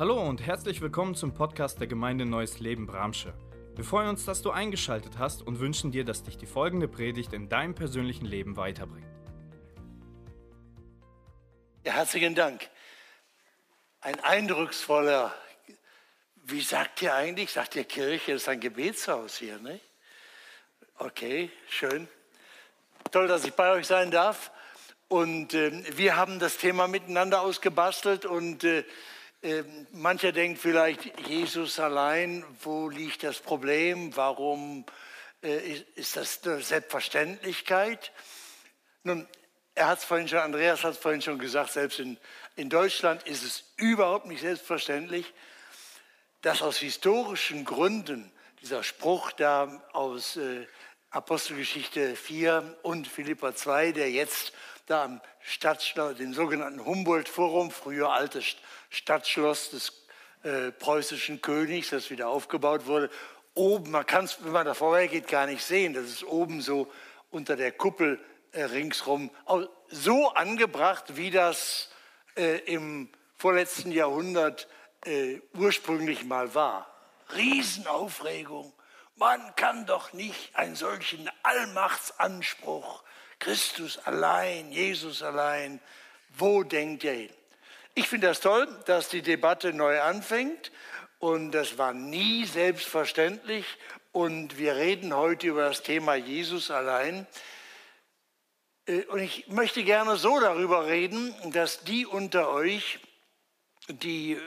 Hallo und herzlich willkommen zum Podcast der Gemeinde Neues Leben Bramsche. Wir freuen uns, dass du eingeschaltet hast und wünschen dir, dass dich die folgende Predigt in deinem persönlichen Leben weiterbringt. Ja, herzlichen Dank. Ein eindrucksvoller, wie sagt ihr eigentlich? Sagt ihr Kirche? Ist ein Gebetshaus hier, ne? Okay, schön. Toll, dass ich bei euch sein darf. Und äh, wir haben das Thema miteinander ausgebastelt und äh, mancher denkt vielleicht, Jesus allein, wo liegt das Problem? Warum äh, ist das eine Selbstverständlichkeit? Nun, er hat es vorhin schon, Andreas hat es vorhin schon gesagt, selbst in, in Deutschland ist es überhaupt nicht selbstverständlich, dass aus historischen Gründen dieser Spruch da aus äh, Apostelgeschichte 4 und Philippa 2, der jetzt da am Stadtschloss, dem sogenannten Humboldt-Forum, früher altes Stadtschloss des äh, preußischen Königs, das wieder aufgebaut wurde. Oben, man kann es, wenn man da vorhergeht, gar nicht sehen. Das ist oben so unter der Kuppel äh, ringsrum so angebracht, wie das äh, im vorletzten Jahrhundert äh, ursprünglich mal war. Riesenaufregung. Man kann doch nicht einen solchen Allmachtsanspruch, Christus allein, Jesus allein, wo denkt ihr hin? Ich finde das toll, dass die Debatte neu anfängt und das war nie selbstverständlich und wir reden heute über das Thema Jesus allein. Äh, und ich möchte gerne so darüber reden, dass die unter euch, die,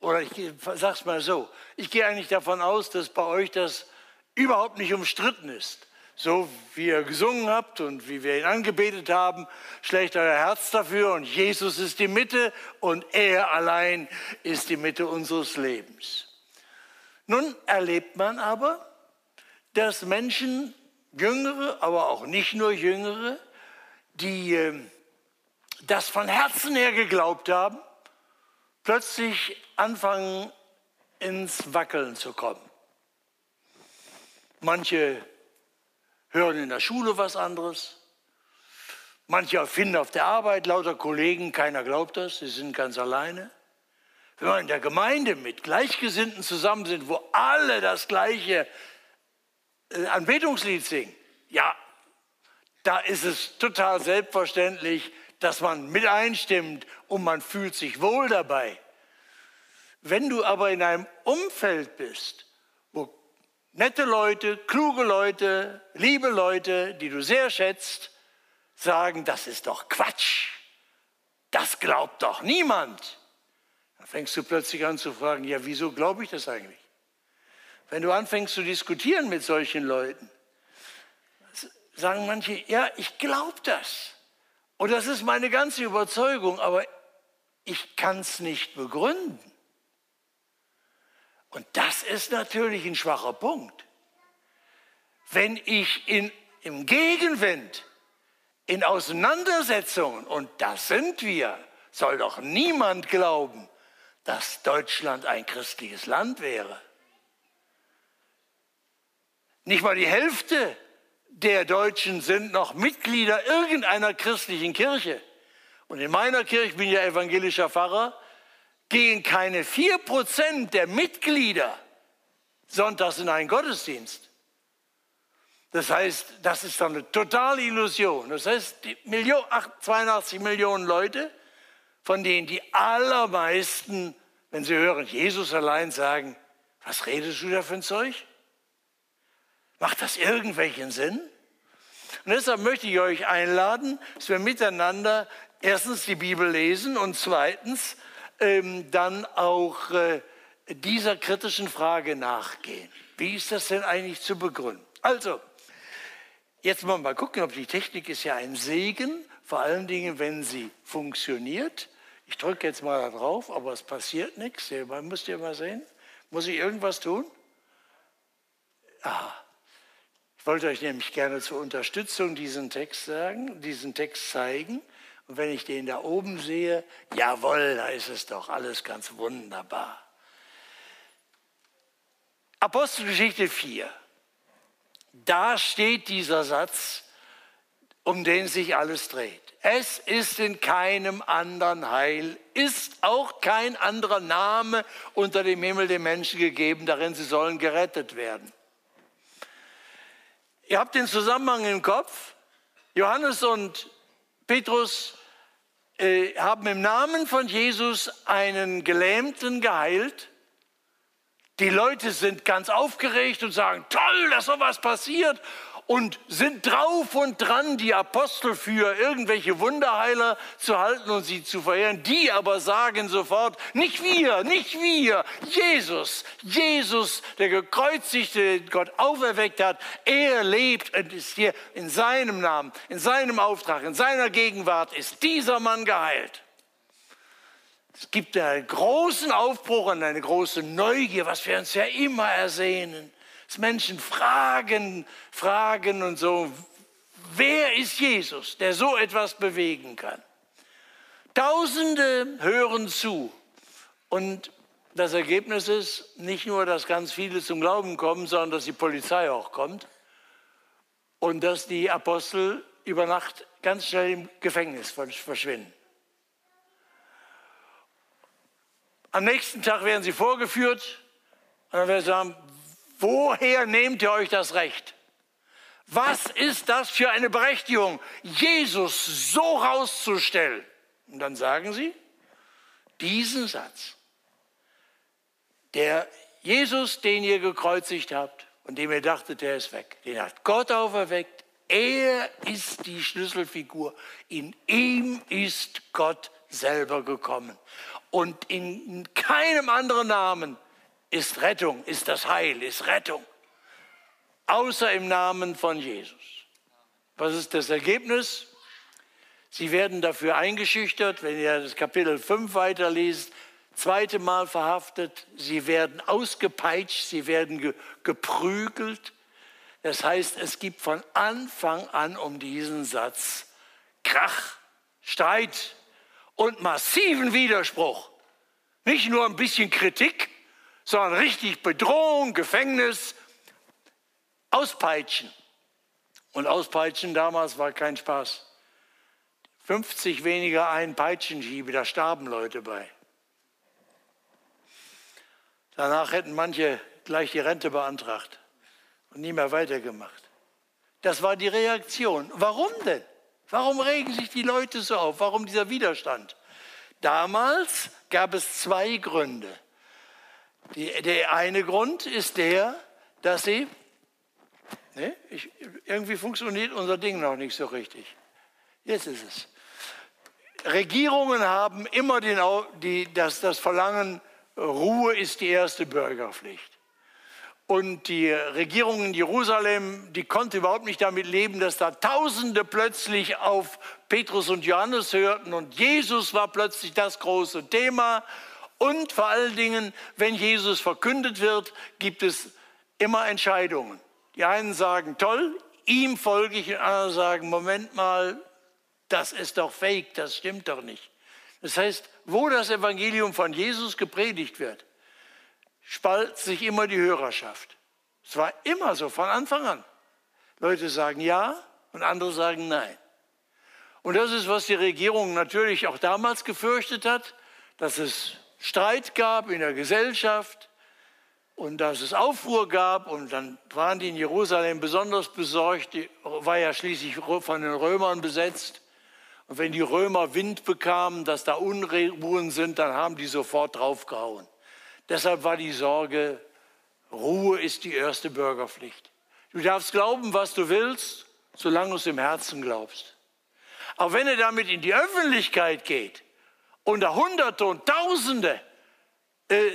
oder ich sage es mal so, ich gehe eigentlich davon aus, dass bei euch das überhaupt nicht umstritten ist so wie ihr gesungen habt und wie wir ihn angebetet haben, schlägt euer Herz dafür und Jesus ist die Mitte und er allein ist die Mitte unseres Lebens. Nun erlebt man aber, dass Menschen, Jüngere, aber auch nicht nur Jüngere, die äh, das von Herzen her geglaubt haben, plötzlich anfangen ins Wackeln zu kommen. Manche hören in der Schule was anderes. Manche finden auf der Arbeit lauter Kollegen, keiner glaubt das, sie sind ganz alleine. Wenn wir in der Gemeinde mit Gleichgesinnten zusammen sind, wo alle das gleiche äh, Anbetungslied singen, ja, da ist es total selbstverständlich, dass man mit einstimmt und man fühlt sich wohl dabei. Wenn du aber in einem Umfeld bist, nette Leute, kluge Leute, liebe Leute, die du sehr schätzt, sagen, das ist doch Quatsch. Das glaubt doch niemand. Dann fängst du plötzlich an zu fragen, ja, wieso glaube ich das eigentlich? Wenn du anfängst zu diskutieren mit solchen Leuten, sagen manche, ja, ich glaube das. Und das ist meine ganze Überzeugung, aber ich kann es nicht begründen. Und das ist natürlich ein schwacher Punkt. Wenn ich in, im Gegenwind, in Auseinandersetzungen, und das sind wir, soll doch niemand glauben, dass Deutschland ein christliches Land wäre. Nicht mal die Hälfte der Deutschen sind noch Mitglieder irgendeiner christlichen Kirche. Und in meiner Kirche, ich bin ja evangelischer Pfarrer, gehen keine 4% der Mitglieder sonntags in einen Gottesdienst. Das heißt, das ist doch eine totale Illusion. Das heißt, die Million, 82 Millionen Leute, von denen die allermeisten, wenn sie hören, Jesus allein sagen, was redest du da für ein Zeug? Macht das irgendwelchen Sinn? Und deshalb möchte ich euch einladen, dass wir miteinander erstens die Bibel lesen und zweitens ähm, dann auch äh, dieser kritischen Frage nachgehen. Wie ist das denn eigentlich zu begründen? Also, jetzt mal, mal gucken, ob die Technik ist ja ein Segen, vor allen Dingen, wenn sie funktioniert. Ich drücke jetzt mal da drauf, aber es passiert nichts. Müsst ihr mal sehen. Muss ich irgendwas tun? Aha. Ich wollte euch nämlich gerne zur Unterstützung diesen Text sagen, diesen Text zeigen. Und wenn ich den da oben sehe, jawohl, da ist es doch alles ganz wunderbar. Apostelgeschichte 4. Da steht dieser Satz, um den sich alles dreht. Es ist in keinem anderen Heil, ist auch kein anderer Name unter dem Himmel den Menschen gegeben, darin sie sollen gerettet werden. Ihr habt den Zusammenhang im Kopf. Johannes und Petrus äh, haben im Namen von Jesus einen Gelähmten geheilt. Die Leute sind ganz aufgeregt und sagen, toll, dass sowas passiert und sind drauf und dran, die Apostel für irgendwelche Wunderheiler zu halten und sie zu verehren. Die aber sagen sofort, nicht wir, nicht wir, Jesus, Jesus, der gekreuzigte Gott auferweckt hat, er lebt und ist hier in seinem Namen, in seinem Auftrag, in seiner Gegenwart ist dieser Mann geheilt. Es gibt einen großen Aufbruch und eine große Neugier, was wir uns ja immer ersehnen dass Menschen fragen, fragen und so, wer ist Jesus, der so etwas bewegen kann? Tausende hören zu und das Ergebnis ist nicht nur, dass ganz viele zum Glauben kommen, sondern dass die Polizei auch kommt und dass die Apostel über Nacht ganz schnell im Gefängnis verschwinden. Am nächsten Tag werden sie vorgeführt und dann werden sie sagen, Woher nehmt ihr euch das Recht? Was ist das für eine Berechtigung, Jesus so rauszustellen? Und dann sagen sie diesen Satz. Der Jesus, den ihr gekreuzigt habt und dem ihr dachtet, der ist weg, den hat Gott auferweckt. Er ist die Schlüsselfigur. In ihm ist Gott selber gekommen. Und in keinem anderen Namen ist Rettung, ist das Heil, ist Rettung. Außer im Namen von Jesus. Was ist das Ergebnis? Sie werden dafür eingeschüchtert, wenn ihr das Kapitel 5 weiterliest, zweite Mal verhaftet, sie werden ausgepeitscht, sie werden ge geprügelt. Das heißt, es gibt von Anfang an um diesen Satz Krach, Streit und massiven Widerspruch. Nicht nur ein bisschen Kritik, sondern richtig Bedrohung, Gefängnis, Auspeitschen. Und Auspeitschen damals war kein Spaß. 50 weniger ein Peitschenhiebe, da starben Leute bei. Danach hätten manche gleich die Rente beantragt und nie mehr weitergemacht. Das war die Reaktion. Warum denn? Warum regen sich die Leute so auf? Warum dieser Widerstand? Damals gab es zwei Gründe. Die, der eine Grund ist der, dass sie, ne, ich, irgendwie funktioniert unser Ding noch nicht so richtig. Jetzt ist es. Regierungen haben immer den, die, das, das Verlangen, Ruhe ist die erste Bürgerpflicht. Und die Regierung in Jerusalem, die konnte überhaupt nicht damit leben, dass da Tausende plötzlich auf Petrus und Johannes hörten und Jesus war plötzlich das große Thema und vor allen Dingen, wenn Jesus verkündet wird, gibt es immer Entscheidungen. Die einen sagen, toll, ihm folge ich, und andere sagen, Moment mal, das ist doch fake, das stimmt doch nicht. Das heißt, wo das Evangelium von Jesus gepredigt wird, spaltet sich immer die Hörerschaft. Es war immer so von Anfang an. Leute sagen ja und andere sagen nein. Und das ist, was die Regierung natürlich auch damals gefürchtet hat, dass es Streit gab in der Gesellschaft und dass es Aufruhr gab und dann waren die in Jerusalem besonders besorgt, die war ja schließlich von den Römern besetzt. Und wenn die Römer Wind bekamen, dass da Unruhen sind, dann haben die sofort draufgehauen. Deshalb war die Sorge, Ruhe ist die erste Bürgerpflicht. Du darfst glauben, was du willst, solange du es im Herzen glaubst. Aber wenn er damit in die Öffentlichkeit geht, und Hunderte und Tausende äh,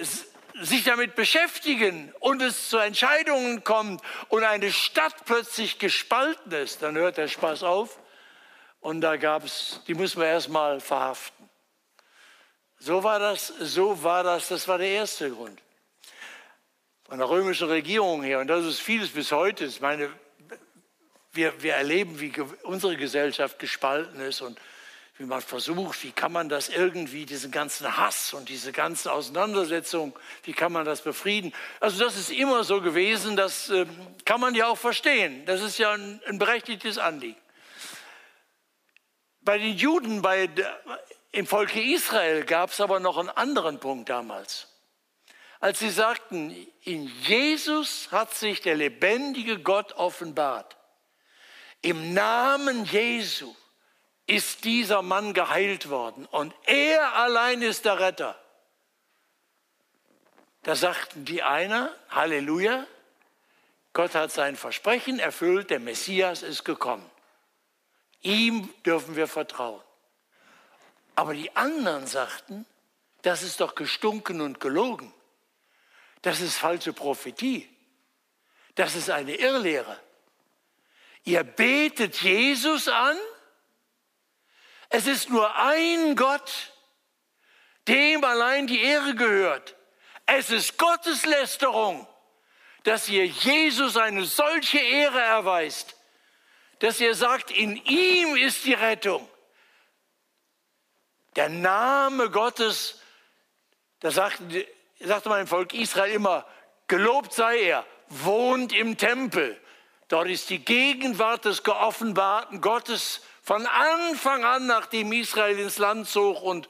sich damit beschäftigen und es zu Entscheidungen kommt und eine Stadt plötzlich gespalten ist, dann hört der Spaß auf und da gab es, die müssen wir erstmal verhaften. So war das, so war das, das war der erste Grund. Von der römischen Regierung her, und das ist vieles bis heute, ich meine, wir, wir erleben, wie unsere Gesellschaft gespalten ist und wie man versucht, wie kann man das irgendwie, diesen ganzen Hass und diese ganze Auseinandersetzung, wie kann man das befrieden? Also das ist immer so gewesen, das äh, kann man ja auch verstehen. Das ist ja ein, ein berechtigtes Anliegen. Bei den Juden, bei, im Volke Israel gab es aber noch einen anderen Punkt damals. Als sie sagten, in Jesus hat sich der lebendige Gott offenbart. Im Namen Jesu ist dieser Mann geheilt worden und er allein ist der Retter. Da sagten die einer, Halleluja, Gott hat sein Versprechen erfüllt, der Messias ist gekommen. Ihm dürfen wir vertrauen. Aber die anderen sagten, das ist doch gestunken und gelogen. Das ist falsche Prophetie. Das ist eine Irrlehre. Ihr betet Jesus an. Es ist nur ein Gott, dem allein die Ehre gehört. Es ist Gotteslästerung, dass ihr Jesus eine solche Ehre erweist, dass ihr sagt, in ihm ist die Rettung. Der Name Gottes, da sagte, sagte im Volk Israel immer, gelobt sei er, wohnt im Tempel. Dort ist die Gegenwart des geoffenbarten Gottes von Anfang an, nachdem Israel ins Land zog und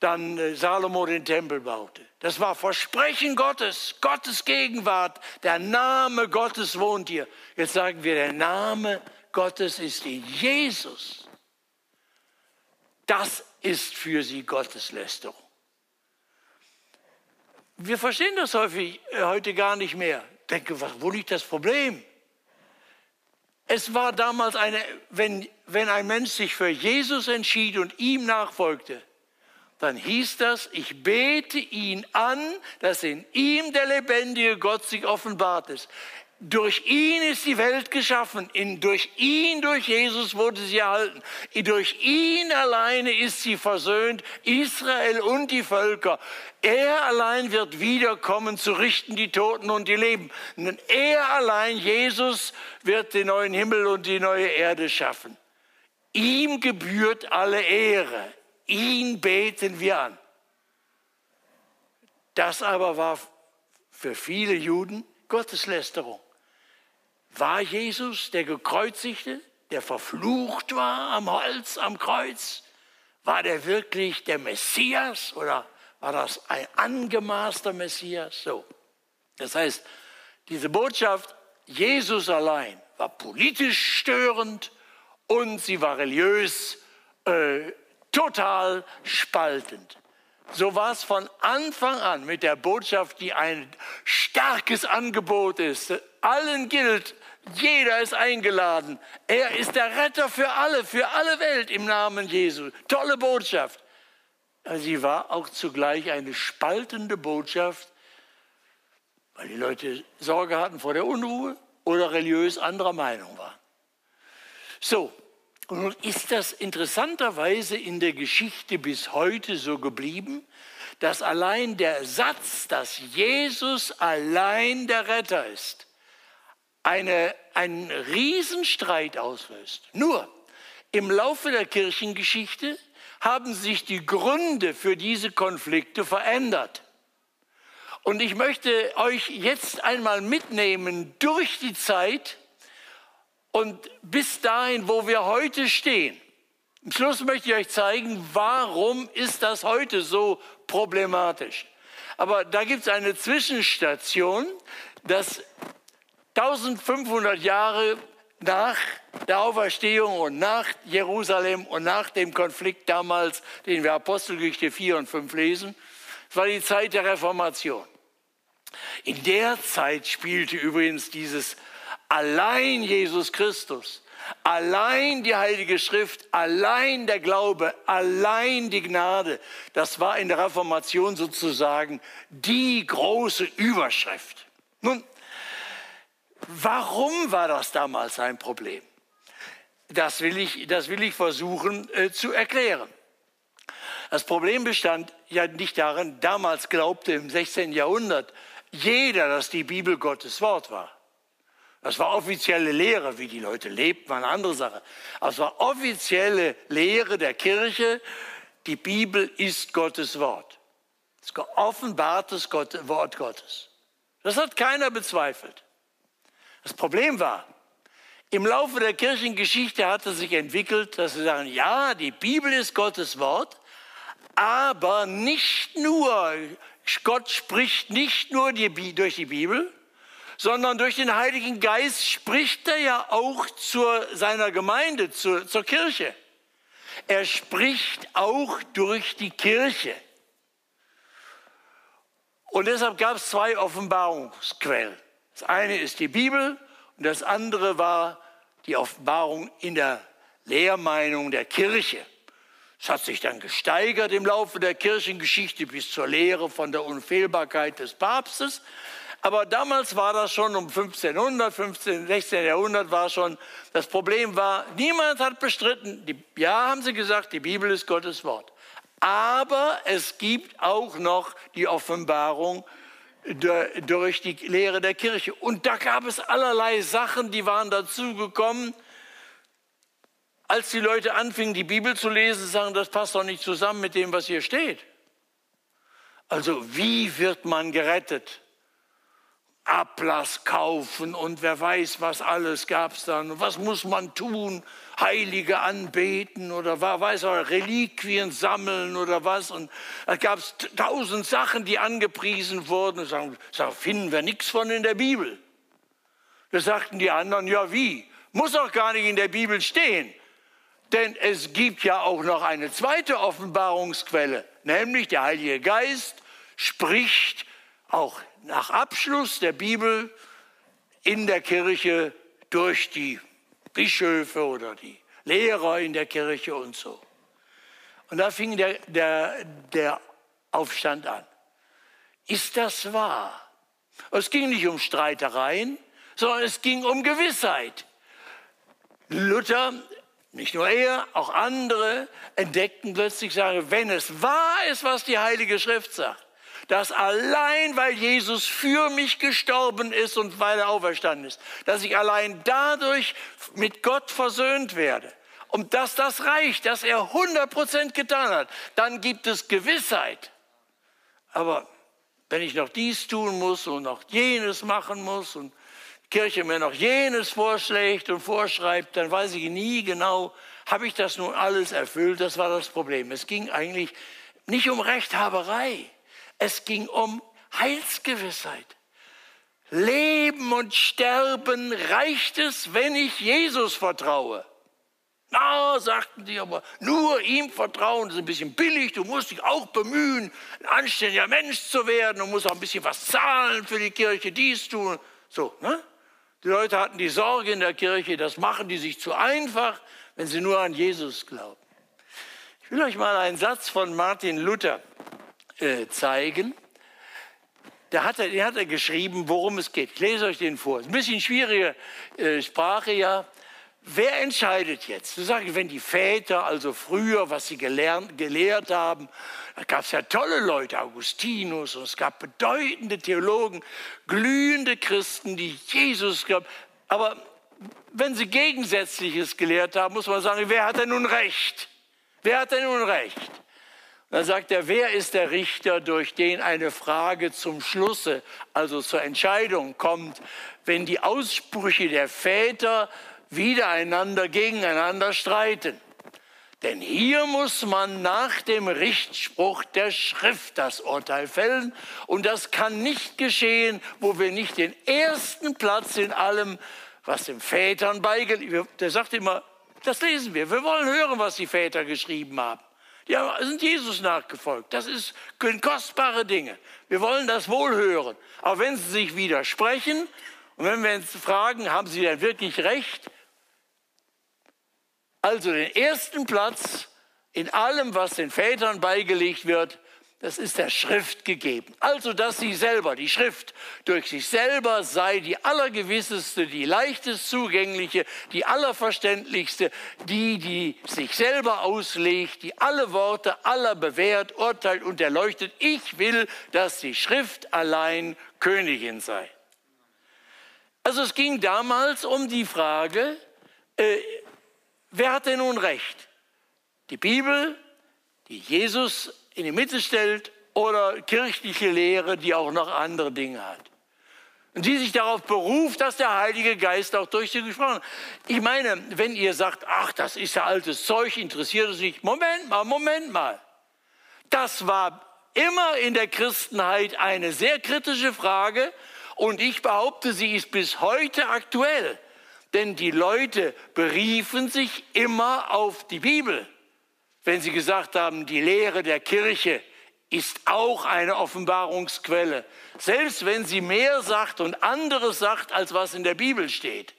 dann äh, Salomo den Tempel baute. Das war Versprechen Gottes, Gottes Gegenwart. Der Name Gottes wohnt hier. Jetzt sagen wir, der Name Gottes ist in Jesus. Das ist für sie Gotteslästerung. Wir verstehen das häufig äh, heute gar nicht mehr. Denke, wo liegt das Problem? Es war damals eine, wenn, wenn ein Mensch sich für Jesus entschied und ihm nachfolgte, dann hieß das, ich bete ihn an, dass in ihm der lebendige Gott sich offenbart ist. Durch ihn ist die Welt geschaffen. In, durch ihn, durch Jesus wurde sie erhalten. Durch ihn alleine ist sie versöhnt, Israel und die Völker. Er allein wird wiederkommen, zu richten die Toten und die Leben. Und er allein, Jesus, wird den neuen Himmel und die neue Erde schaffen. Ihm gebührt alle Ehre. Ihn beten wir an. Das aber war für viele Juden Gotteslästerung. War Jesus der Gekreuzigte, der verflucht war am Holz, am Kreuz? War der wirklich der Messias oder war das ein angemaßter Messias? So. Das heißt, diese Botschaft, Jesus allein, war politisch störend und sie war religiös äh, total spaltend. So war es von Anfang an mit der Botschaft, die ein starkes Angebot ist. Allen gilt, jeder ist eingeladen. Er ist der Retter für alle, für alle Welt im Namen Jesu. Tolle Botschaft. Sie war auch zugleich eine spaltende Botschaft, weil die Leute Sorge hatten vor der Unruhe oder religiös anderer Meinung waren. So, und nun ist das interessanterweise in der Geschichte bis heute so geblieben, dass allein der Satz, dass Jesus allein der Retter ist, eine, einen Riesenstreit auslöst. Nur im Laufe der Kirchengeschichte haben sich die Gründe für diese Konflikte verändert. Und ich möchte euch jetzt einmal mitnehmen durch die Zeit und bis dahin, wo wir heute stehen. Am Schluss möchte ich euch zeigen, warum ist das heute so problematisch. Aber da gibt es eine Zwischenstation, dass 1500 Jahre nach der Auferstehung und nach Jerusalem und nach dem Konflikt damals, den wir Apostelgeschichte 4 und 5 lesen, das war die Zeit der Reformation. In der Zeit spielte übrigens dieses allein Jesus Christus, allein die Heilige Schrift, allein der Glaube, allein die Gnade, das war in der Reformation sozusagen die große Überschrift. Nun, Warum war das damals ein Problem? Das will ich, das will ich versuchen äh, zu erklären. Das Problem bestand ja nicht darin, damals glaubte im 16. Jahrhundert jeder, dass die Bibel Gottes Wort war. Das war offizielle Lehre, wie die Leute lebten, war eine andere Sache. Aber es war offizielle Lehre der Kirche, die Bibel ist Gottes Wort. Das geoffenbartes Wort Gottes. Das hat keiner bezweifelt. Das Problem war, Im Laufe der Kirchengeschichte hat es sich entwickelt, dass sie sagen, ja, die Bibel ist Gottes Wort, aber nicht nur, Gott spricht nicht nur die, durch die Bibel, sondern durch den Heiligen Geist spricht er ja auch zu seiner Gemeinde, zu, zur Kirche. Er spricht auch durch die Kirche. Und deshalb gab es zwei Offenbarungsquellen. Das eine ist die Bibel und das andere war die Offenbarung in der Lehrmeinung der Kirche. Es hat sich dann gesteigert im Laufe der Kirchengeschichte bis zur Lehre von der Unfehlbarkeit des Papstes. Aber damals war das schon um 1500, 15, 16. Jahrhundert war schon, das Problem war, niemand hat bestritten, die, ja haben sie gesagt, die Bibel ist Gottes Wort. Aber es gibt auch noch die Offenbarung durch die Lehre der Kirche. Und da gab es allerlei Sachen, die waren dazugekommen. Als die Leute anfingen, die Bibel zu lesen, sagen, das passt doch nicht zusammen mit dem, was hier steht. Also wie wird man gerettet? Ablass kaufen und wer weiß, was alles gab es dann. Was muss man tun? Heilige anbeten oder weiß er, Reliquien sammeln oder was. Und da gab es tausend Sachen, die angepriesen wurden. Und sagen, sagen, finden wir nichts von in der Bibel. Da sagten die anderen, ja wie? Muss auch gar nicht in der Bibel stehen. Denn es gibt ja auch noch eine zweite Offenbarungsquelle, nämlich der Heilige Geist spricht auch nach Abschluss der Bibel in der Kirche durch die Bischöfe oder die Lehrer in der Kirche und so. Und da fing der, der, der Aufstand an. Ist das wahr? Es ging nicht um Streitereien, sondern es ging um Gewissheit. Luther, nicht nur er, auch andere entdeckten plötzlich, sagen, wenn es wahr ist, was die Heilige Schrift sagt, dass allein weil Jesus für mich gestorben ist und weil er auferstanden ist, dass ich allein dadurch mit Gott versöhnt werde. Und dass das reicht, dass er 100% getan hat, dann gibt es Gewissheit. Aber wenn ich noch dies tun muss und noch jenes machen muss und die Kirche mir noch jenes vorschlägt und vorschreibt, dann weiß ich nie genau, habe ich das nun alles erfüllt? Das war das Problem. Es ging eigentlich nicht um Rechthaberei. Es ging um Heilsgewissheit. Leben und Sterben reicht es, wenn ich Jesus vertraue. Na, sagten die aber, nur ihm vertrauen, ist ein bisschen billig, du musst dich auch bemühen, ein anständiger Mensch zu werden, du musst auch ein bisschen was zahlen für die Kirche, dies tun. So, ne? Die Leute hatten die Sorge in der Kirche, das machen die sich zu einfach, wenn sie nur an Jesus glauben. Ich will euch mal einen Satz von Martin Luther äh, zeigen. Da hat er, hat er geschrieben, worum es geht. Ich lese euch den vor. Ein bisschen schwierige äh, Sprache, ja. Wer entscheidet jetzt? Du sagst, wenn die Väter, also früher, was sie gelernt, gelehrt haben, da gab es ja tolle Leute, Augustinus, und es gab bedeutende Theologen, glühende Christen, die Jesus gab. Aber wenn sie Gegensätzliches gelehrt haben, muss man sagen, wer hat denn nun recht? Wer hat denn nun recht? Dann sagt er, wer ist der Richter, durch den eine Frage zum Schlusse, also zur Entscheidung kommt, wenn die Aussprüche der Väter wiedereinander, gegeneinander streiten? Denn hier muss man nach dem Richtspruch der Schrift das Urteil fällen. Und das kann nicht geschehen, wo wir nicht den ersten Platz in allem, was den Vätern beigelegt Der sagt immer, das lesen wir. Wir wollen hören, was die Väter geschrieben haben. Die sind Jesus nachgefolgt. Das können kostbare Dinge. Wir wollen das wohl hören. Aber wenn sie sich widersprechen und wenn wir uns fragen, haben sie denn wirklich recht? Also den ersten Platz in allem, was den Vätern beigelegt wird, das ist der Schrift gegeben. Also, dass sie selber, die Schrift durch sich selber sei die allergewisseste, die leichtest zugängliche, die allerverständlichste, die, die sich selber auslegt, die alle Worte aller bewährt, urteilt und erleuchtet. Ich will, dass die Schrift allein Königin sei. Also es ging damals um die Frage, äh, wer hat denn nun recht? Die Bibel, die Jesus in die Mitte stellt oder kirchliche Lehre, die auch noch andere Dinge hat. Und die sich darauf beruft, dass der Heilige Geist auch durch sie gesprochen hat. Ich meine, wenn ihr sagt, ach, das ist ja altes Zeug, interessiert es nicht. Moment mal, Moment mal. Das war immer in der Christenheit eine sehr kritische Frage und ich behaupte, sie ist bis heute aktuell. Denn die Leute beriefen sich immer auf die Bibel, wenn sie gesagt haben, die Lehre der Kirche ist auch eine Offenbarungsquelle, selbst wenn sie mehr sagt und anderes sagt, als was in der Bibel steht.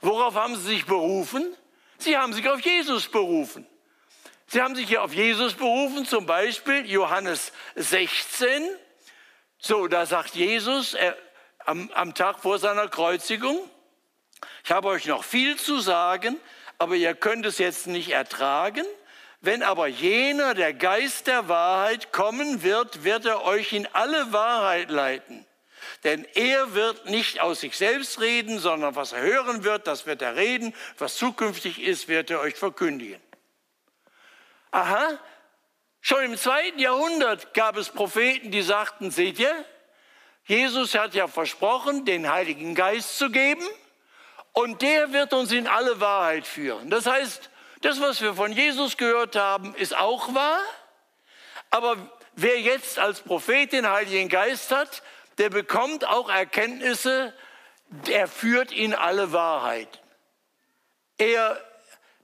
Worauf haben sie sich berufen? Sie haben sich auf Jesus berufen. Sie haben sich ja auf Jesus berufen, zum Beispiel Johannes 16. So, da sagt Jesus er, am, am Tag vor seiner Kreuzigung, ich habe euch noch viel zu sagen, aber ihr könnt es jetzt nicht ertragen. Wenn aber jener, der Geist der Wahrheit, kommen wird, wird er euch in alle Wahrheit leiten. Denn er wird nicht aus sich selbst reden, sondern was er hören wird, das wird er reden. Was zukünftig ist, wird er euch verkündigen. Aha, schon im zweiten Jahrhundert gab es Propheten, die sagten, seht ihr, Jesus hat ja versprochen, den Heiligen Geist zu geben und der wird uns in alle Wahrheit führen. Das heißt, das, was wir von Jesus gehört haben, ist auch wahr. Aber wer jetzt als Prophet den Heiligen Geist hat, der bekommt auch Erkenntnisse, der führt in alle Wahrheit. Er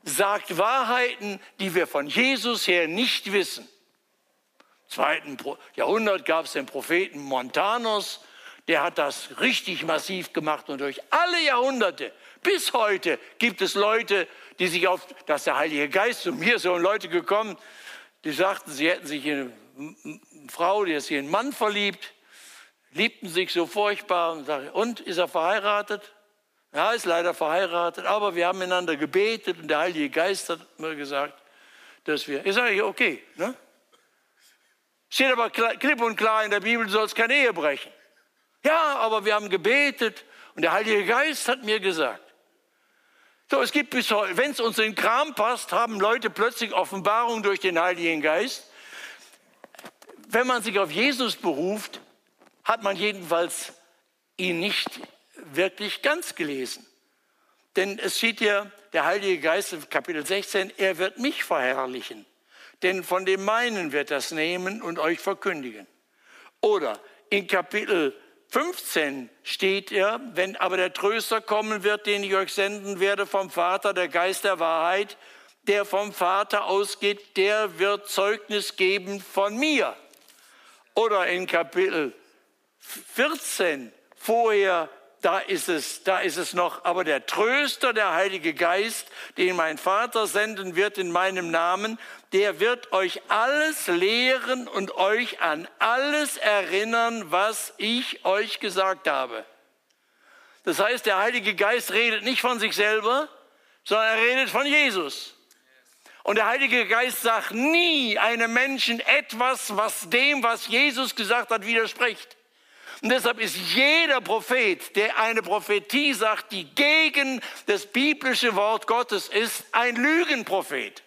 sagt Wahrheiten, die wir von Jesus her nicht wissen. Im zweiten Jahrhundert gab es den Propheten Montanus, der hat das richtig massiv gemacht und durch alle Jahrhunderte bis heute gibt es Leute, die sich auf, dass der Heilige Geist zu mir so Leute gekommen, die sagten, sie hätten sich in eine Frau, die ist in einen Mann verliebt, liebten sich so furchtbar und sagten, und ist er verheiratet? Ja, ist leider verheiratet, aber wir haben miteinander gebetet und der Heilige Geist hat mir gesagt, dass wir. Ich sage, okay, ne? Steht aber klipp und klar in der Bibel, du sollst keine Ehe brechen. Ja, aber wir haben gebetet und der Heilige Geist hat mir gesagt. So, es gibt bis heute, wenn es uns in den Kram passt, haben Leute plötzlich Offenbarung durch den Heiligen Geist. Wenn man sich auf Jesus beruft, hat man jedenfalls ihn nicht wirklich ganz gelesen. Denn es steht hier, der Heilige Geist in Kapitel 16, er wird mich verherrlichen. Denn von dem meinen wird das nehmen und euch verkündigen. Oder in Kapitel 15 steht er, wenn aber der Tröster kommen wird, den ich euch senden werde vom Vater, der Geist der Wahrheit, der vom Vater ausgeht, der wird Zeugnis geben von mir. Oder in Kapitel 14 vorher da ist es, da ist es noch, aber der Tröster, der Heilige Geist, den mein Vater senden wird in meinem Namen, der wird euch alles lehren und euch an alles erinnern, was ich euch gesagt habe. Das heißt, der Heilige Geist redet nicht von sich selber, sondern er redet von Jesus. Und der Heilige Geist sagt nie einem Menschen etwas, was dem, was Jesus gesagt hat, widerspricht. Und deshalb ist jeder Prophet, der eine Prophetie sagt, die gegen das biblische Wort Gottes ist, ein Lügenprophet.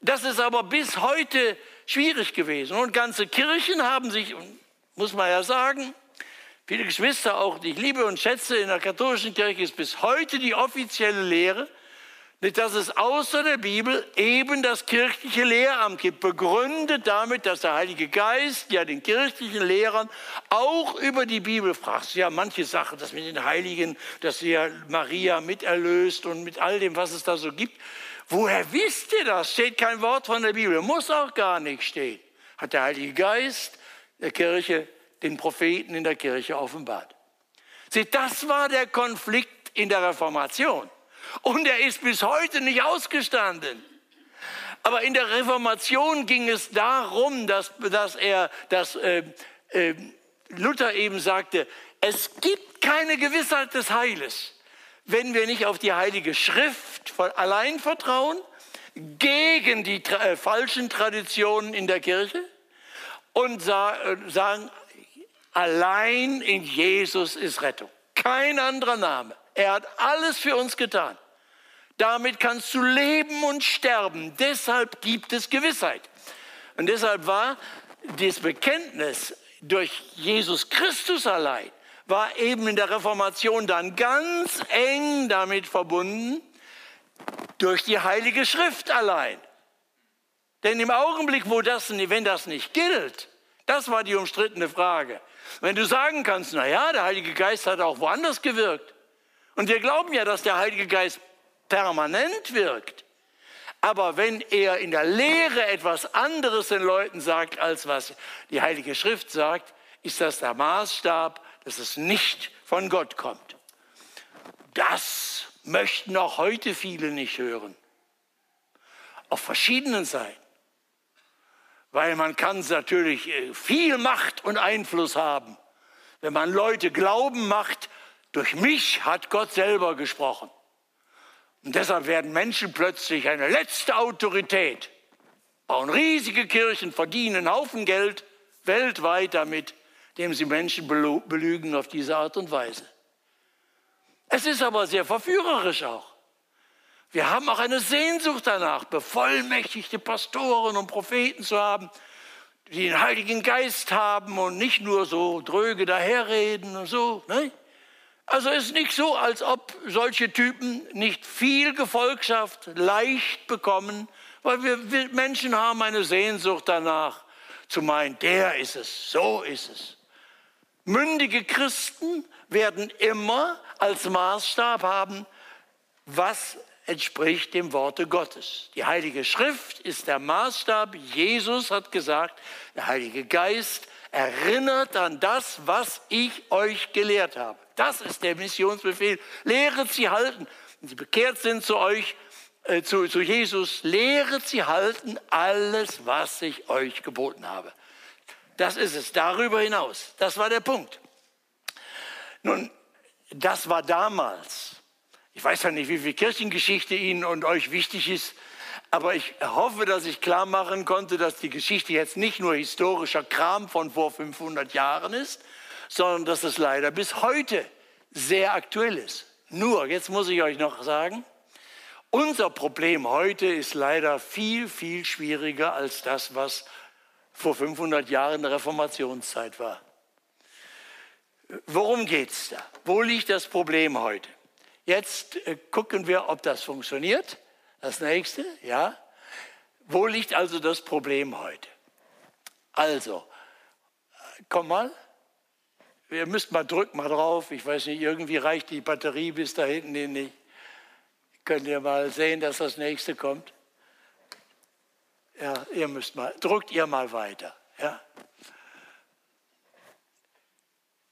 Das ist aber bis heute schwierig gewesen. Und ganze Kirchen haben sich, muss man ja sagen, viele Geschwister auch, die ich liebe und schätze in der katholischen Kirche, ist bis heute die offizielle Lehre, dass es außer der Bibel eben das kirchliche Lehramt gibt, begründet damit, dass der Heilige Geist ja den kirchlichen Lehrern auch über die Bibel fragt. Ja, manche Sachen, das mit den Heiligen, dass sie ja Maria miterlöst und mit all dem, was es da so gibt. Woher wisst ihr das? Steht kein Wort von der Bibel, muss auch gar nicht stehen. Hat der Heilige Geist der Kirche, den Propheten in der Kirche offenbart. Seht, das war der Konflikt in der Reformation. Und er ist bis heute nicht ausgestanden. Aber in der Reformation ging es darum, dass, dass, er, dass äh, äh, Luther eben sagte, es gibt keine Gewissheit des Heiles, wenn wir nicht auf die Heilige Schrift allein vertrauen, gegen die äh, falschen Traditionen in der Kirche und sa äh, sagen, allein in Jesus ist Rettung. Kein anderer Name. Er hat alles für uns getan. Damit kannst du leben und sterben. Deshalb gibt es Gewissheit. Und deshalb war das Bekenntnis durch Jesus Christus allein war eben in der Reformation dann ganz eng damit verbunden durch die Heilige Schrift allein. Denn im Augenblick, wo das, wenn das nicht gilt, das war die umstrittene Frage. Wenn du sagen kannst, na ja, der Heilige Geist hat auch woanders gewirkt. Und wir glauben ja, dass der Heilige Geist permanent wirkt. Aber wenn er in der Lehre etwas anderes den Leuten sagt, als was die Heilige Schrift sagt, ist das der Maßstab, dass es nicht von Gott kommt. Das möchten auch heute viele nicht hören. Auf verschiedenen Seiten. Weil man kann natürlich äh, viel Macht und Einfluss haben, wenn man Leute glauben macht, durch mich hat Gott selber gesprochen. Und deshalb werden Menschen plötzlich eine letzte Autorität, bauen riesige Kirchen, verdienen einen Haufen Geld weltweit damit, indem sie Menschen belügen auf diese Art und Weise. Es ist aber sehr verführerisch auch. Wir haben auch eine Sehnsucht danach, bevollmächtigte Pastoren und Propheten zu haben, die den Heiligen Geist haben und nicht nur so dröge daherreden und so. Ne? Also es ist nicht so, als ob solche Typen nicht viel Gefolgschaft leicht bekommen, weil wir, wir Menschen haben eine Sehnsucht danach, zu meinen, der ist es, so ist es. Mündige Christen werden immer als Maßstab haben, was entspricht dem Worte Gottes. Die Heilige Schrift ist der Maßstab. Jesus hat gesagt, der Heilige Geist erinnert an das, was ich euch gelehrt habe. Das ist der Missionsbefehl. Lehret sie halten. Wenn sie bekehrt sind zu euch, äh, zu, zu Jesus, lehret sie halten alles, was ich euch geboten habe. Das ist es. Darüber hinaus. Das war der Punkt. Nun, das war damals. Ich weiß ja nicht, wie viel Kirchengeschichte Ihnen und euch wichtig ist, aber ich hoffe, dass ich klar machen konnte, dass die Geschichte jetzt nicht nur historischer Kram von vor 500 Jahren ist, sondern dass es leider bis heute sehr aktuell ist. Nur, jetzt muss ich euch noch sagen, unser Problem heute ist leider viel, viel schwieriger als das, was vor 500 Jahren der Reformationszeit war. Worum geht es da? Wo liegt das Problem heute? Jetzt äh, gucken wir, ob das funktioniert. Das nächste, ja. Wo liegt also das Problem heute? Also, äh, komm mal. Ihr müsst mal, drückt mal drauf. Ich weiß nicht, irgendwie reicht die Batterie bis da hinten nicht. Könnt ihr mal sehen, dass das nächste kommt? Ja, ihr müsst mal, drückt ihr mal weiter. Ja.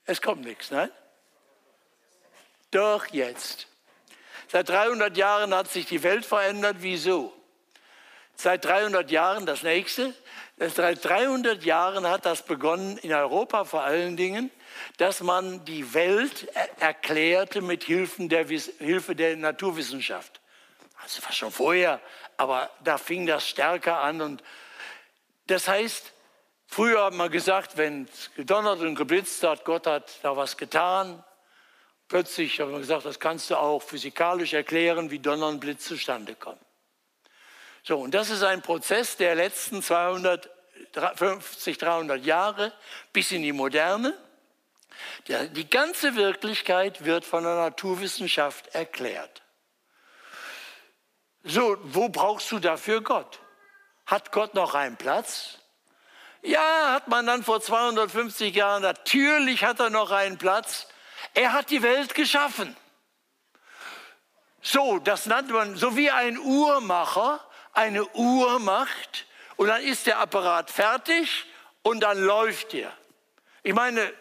Es kommt nichts, nein? Doch jetzt. Seit 300 Jahren hat sich die Welt verändert. Wieso? Seit 300 Jahren, das nächste, seit 300 Jahren hat das begonnen, in Europa vor allen Dingen, dass man die Welt erklärte mit Hilfen der, Hilfe der Naturwissenschaft. Also war schon vorher, aber da fing das stärker an. Und das heißt, früher hat man gesagt, wenn es gedonnert und geblitzt hat, Gott hat da was getan. Plötzlich hat man gesagt, das kannst du auch physikalisch erklären, wie Donner und Blitz zustande kommen. So, und das ist ein Prozess der letzten 250, 300 Jahre bis in die Moderne. Die ganze Wirklichkeit wird von der Naturwissenschaft erklärt. So, wo brauchst du dafür Gott? Hat Gott noch einen Platz? Ja, hat man dann vor 250 Jahren, natürlich hat er noch einen Platz. Er hat die Welt geschaffen. So, das nennt man so wie ein Uhrmacher eine Uhr macht und dann ist der Apparat fertig und dann läuft er. Ich meine,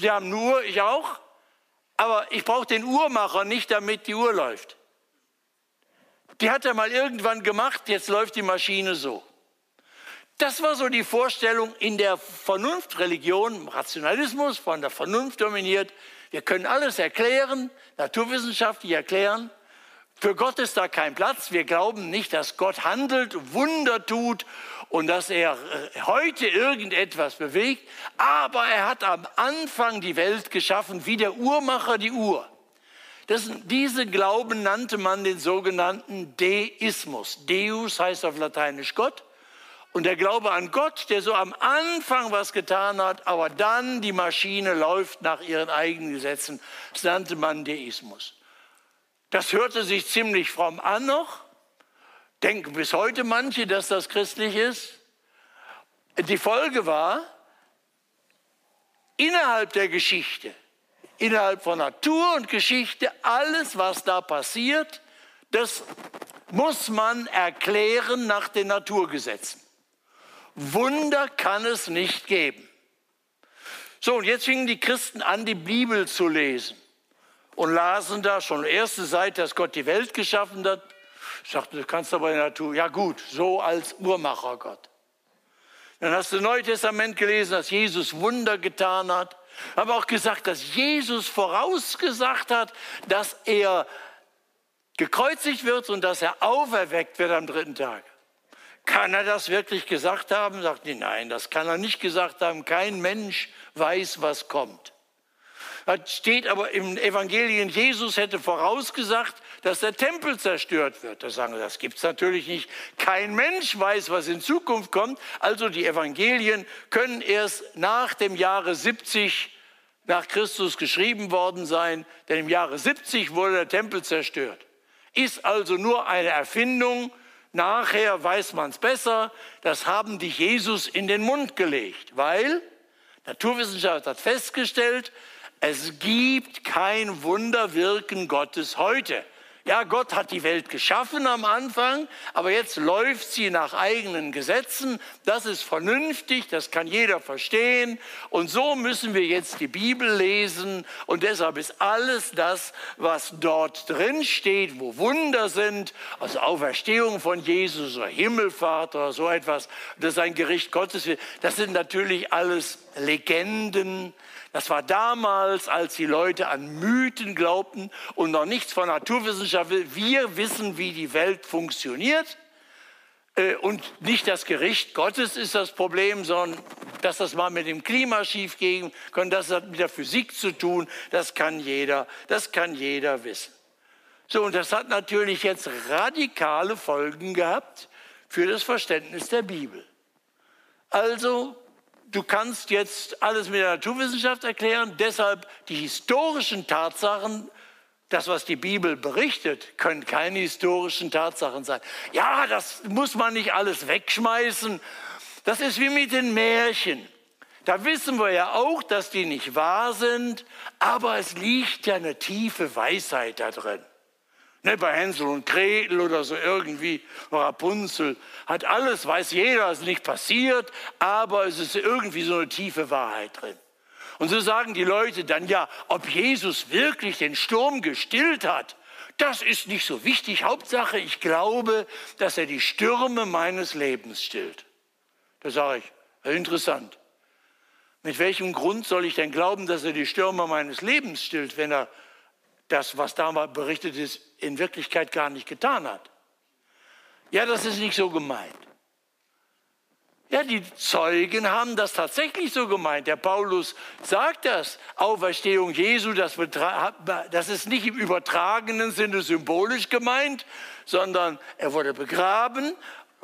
Sie haben Uhr, ich auch, aber ich brauche den Uhrmacher nicht, damit die Uhr läuft. Die hat er mal irgendwann gemacht, jetzt läuft die Maschine so. Das war so die Vorstellung in der Vernunftreligion, Rationalismus von der Vernunft dominiert. Wir können alles erklären, naturwissenschaftlich erklären. Für Gott ist da kein Platz. Wir glauben nicht, dass Gott handelt, Wunder tut und dass er äh, heute irgendetwas bewegt, aber er hat am Anfang die Welt geschaffen, wie der Uhrmacher die Uhr. Das, diese Glauben nannte man den sogenannten Deismus. Deus heißt auf Lateinisch Gott und der Glaube an Gott, der so am Anfang was getan hat, aber dann die Maschine läuft nach ihren eigenen Gesetzen. Das nannte man Deismus. Das hörte sich ziemlich fromm an noch. Denken bis heute manche, dass das christlich ist. Die Folge war, innerhalb der Geschichte, innerhalb von Natur und Geschichte, alles, was da passiert, das muss man erklären nach den Naturgesetzen. Wunder kann es nicht geben. So, und jetzt fingen die Christen an, die Bibel zu lesen und lasen da schon erste Seite, dass Gott die Welt geschaffen hat. Ich sagte, du kannst aber in der Natur, ja gut, so als Uhrmacher Gott. Dann hast du das Neue Testament gelesen, dass Jesus Wunder getan hat. Aber auch gesagt, dass Jesus vorausgesagt hat, dass er gekreuzigt wird und dass er auferweckt wird am dritten Tag. Kann er das wirklich gesagt haben? Sagt die, nein, das kann er nicht gesagt haben. Kein Mensch weiß, was kommt. Das steht aber im Evangelien, Jesus hätte vorausgesagt, dass der Tempel zerstört wird. Da sagen wir, das gibt es natürlich nicht. Kein Mensch weiß, was in Zukunft kommt. Also die Evangelien können erst nach dem Jahre 70 nach Christus geschrieben worden sein, denn im Jahre 70 wurde der Tempel zerstört. Ist also nur eine Erfindung Nachher weiß man es besser. Das haben die Jesus in den Mund gelegt, weil Naturwissenschaft hat festgestellt, es gibt kein Wunderwirken Gottes heute. Ja, Gott hat die Welt geschaffen am Anfang, aber jetzt läuft sie nach eigenen Gesetzen. Das ist vernünftig, das kann jeder verstehen. Und so müssen wir jetzt die Bibel lesen. Und deshalb ist alles das, was dort drin steht, wo Wunder sind, also Auferstehung von Jesus oder Himmelfahrt oder so etwas, das ist ein Gericht Gottes. Das sind natürlich alles Legenden, das war damals, als die Leute an Mythen glaubten und noch nichts von Naturwissenschaft. Wir wissen, wie die Welt funktioniert. Äh, und nicht das Gericht Gottes ist das Problem, sondern dass das mal mit dem Klima schief gehen kann, das hat mit der Physik zu tun, das kann jeder, das kann jeder wissen. So, und das hat natürlich jetzt radikale Folgen gehabt für das Verständnis der Bibel. Also du kannst jetzt alles mit der Naturwissenschaft erklären, deshalb die historischen Tatsachen, das, was die Bibel berichtet, können keine historischen Tatsachen sein. Ja, das muss man nicht alles wegschmeißen. Das ist wie mit den Märchen. Da wissen wir ja auch, dass die nicht wahr sind, aber es liegt ja eine tiefe Weisheit da drin. Ne, bei Hänsel und Gretel oder so irgendwie, Rapunzel, hat alles, weiß jeder, ist nicht passiert, aber es ist irgendwie so eine tiefe Wahrheit drin. Und so sagen die Leute dann ja, ob Jesus wirklich den Sturm gestillt hat, das ist nicht so wichtig. Hauptsache, ich glaube, dass er die Stürme meines Lebens stillt. Da sage ich, interessant. Mit welchem Grund soll ich denn glauben, dass er die Stürme meines Lebens stillt, wenn er das, was damals berichtet ist, in Wirklichkeit gar nicht getan hat. Ja, das ist nicht so gemeint. Ja, die Zeugen haben das tatsächlich so gemeint. Der Paulus sagt das. Auferstehung Jesu, das, das ist nicht im übertragenen Sinne symbolisch gemeint, sondern er wurde begraben.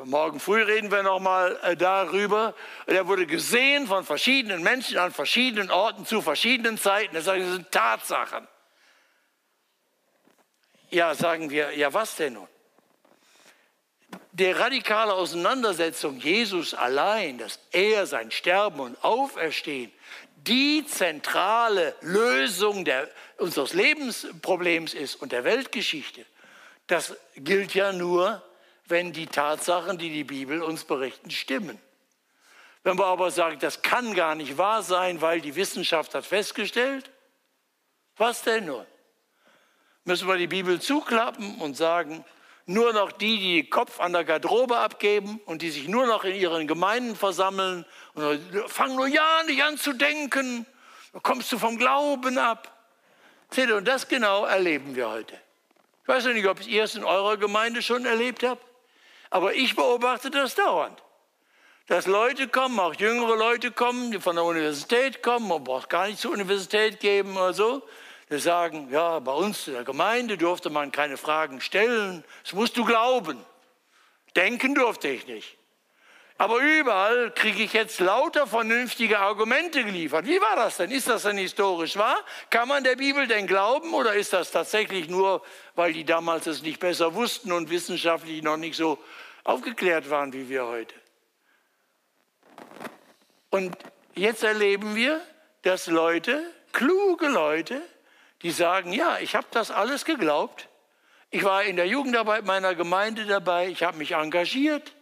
Morgen früh reden wir nochmal äh, darüber. Er wurde gesehen von verschiedenen Menschen an verschiedenen Orten zu verschiedenen Zeiten. Das sind Tatsachen. Ja, sagen wir, ja was denn nun? Der radikale Auseinandersetzung Jesus allein, dass er sein Sterben und Auferstehen die zentrale Lösung der, unseres Lebensproblems ist und der Weltgeschichte, das gilt ja nur, wenn die Tatsachen, die die Bibel uns berichten, stimmen. Wenn wir aber sagen, das kann gar nicht wahr sein, weil die Wissenschaft hat festgestellt, was denn nun? Müssen wir die Bibel zuklappen und sagen, nur noch die, die den Kopf an der Garderobe abgeben und die sich nur noch in ihren Gemeinden versammeln und fangen nur ja nicht an zu denken, dann kommst du vom Glauben ab. Seht ihr, und das genau erleben wir heute. Ich weiß nicht, ob ihr es in eurer Gemeinde schon erlebt habt, aber ich beobachte das dauernd. Dass Leute kommen, auch jüngere Leute kommen, die von der Universität kommen, man braucht gar nicht zur Universität geben oder so, die sagen, ja, bei uns in der Gemeinde durfte man keine Fragen stellen, das musst du glauben. Denken durfte ich nicht. Aber überall kriege ich jetzt lauter vernünftige Argumente geliefert. Wie war das denn? Ist das denn historisch wahr? Kann man der Bibel denn glauben oder ist das tatsächlich nur, weil die damals es nicht besser wussten und wissenschaftlich noch nicht so aufgeklärt waren wie wir heute? Und jetzt erleben wir, dass Leute, kluge Leute, die sagen, ja, ich habe das alles geglaubt. Ich war in der Jugendarbeit meiner Gemeinde dabei, ich habe mich engagiert.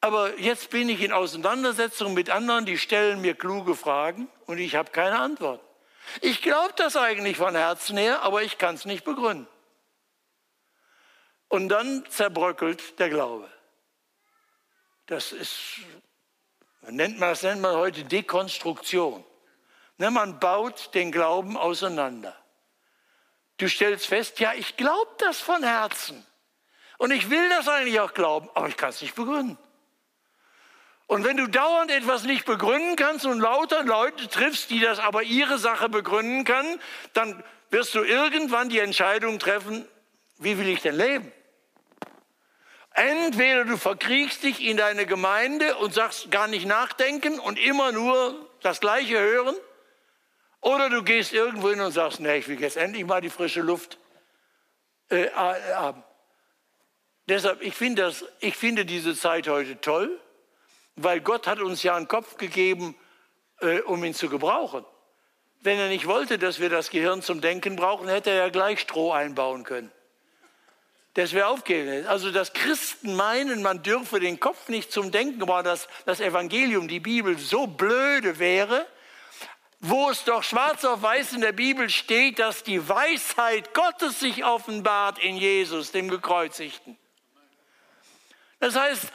Aber jetzt bin ich in Auseinandersetzung mit anderen, die stellen mir kluge Fragen und ich habe keine Antwort. Ich glaube das eigentlich von Herzen her, aber ich kann es nicht begründen. Und dann zerbröckelt der Glaube. Das ist, das nennt man heute Dekonstruktion. Ne, man baut den Glauben auseinander. Du stellst fest, ja, ich glaube das von Herzen. Und ich will das eigentlich auch glauben, aber ich kann es nicht begründen. Und wenn du dauernd etwas nicht begründen kannst und lauter Leute triffst, die das aber ihre Sache begründen können, dann wirst du irgendwann die Entscheidung treffen, wie will ich denn leben? Entweder du verkriegst dich in deine Gemeinde und sagst gar nicht nachdenken und immer nur das Gleiche hören, oder du gehst irgendwo hin und sagst, nee, ich will jetzt endlich mal die frische Luft äh, haben. Deshalb, ich finde, ich finde diese Zeit heute toll weil Gott hat uns ja einen Kopf gegeben, äh, um ihn zu gebrauchen. Wenn er nicht wollte, dass wir das Gehirn zum Denken brauchen, hätte er ja gleich Stroh einbauen können. Das wäre aufgehen. Also, dass Christen meinen, man dürfe den Kopf nicht zum Denken brauchen, dass das Evangelium, die Bibel so blöde wäre, wo es doch schwarz auf weiß in der Bibel steht, dass die Weisheit Gottes sich offenbart in Jesus, dem Gekreuzigten. Das heißt,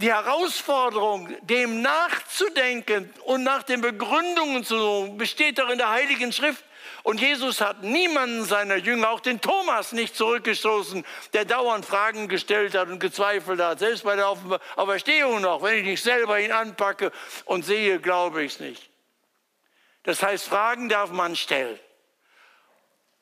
die Herausforderung, dem nachzudenken und nach den Begründungen zu suchen, besteht doch in der Heiligen Schrift. Und Jesus hat niemanden seiner Jünger, auch den Thomas, nicht zurückgestoßen, der dauernd Fragen gestellt hat und gezweifelt hat. Selbst bei der Auferstehung noch. Wenn ich nicht selber ihn anpacke und sehe, glaube ich es nicht. Das heißt, Fragen darf man stellen.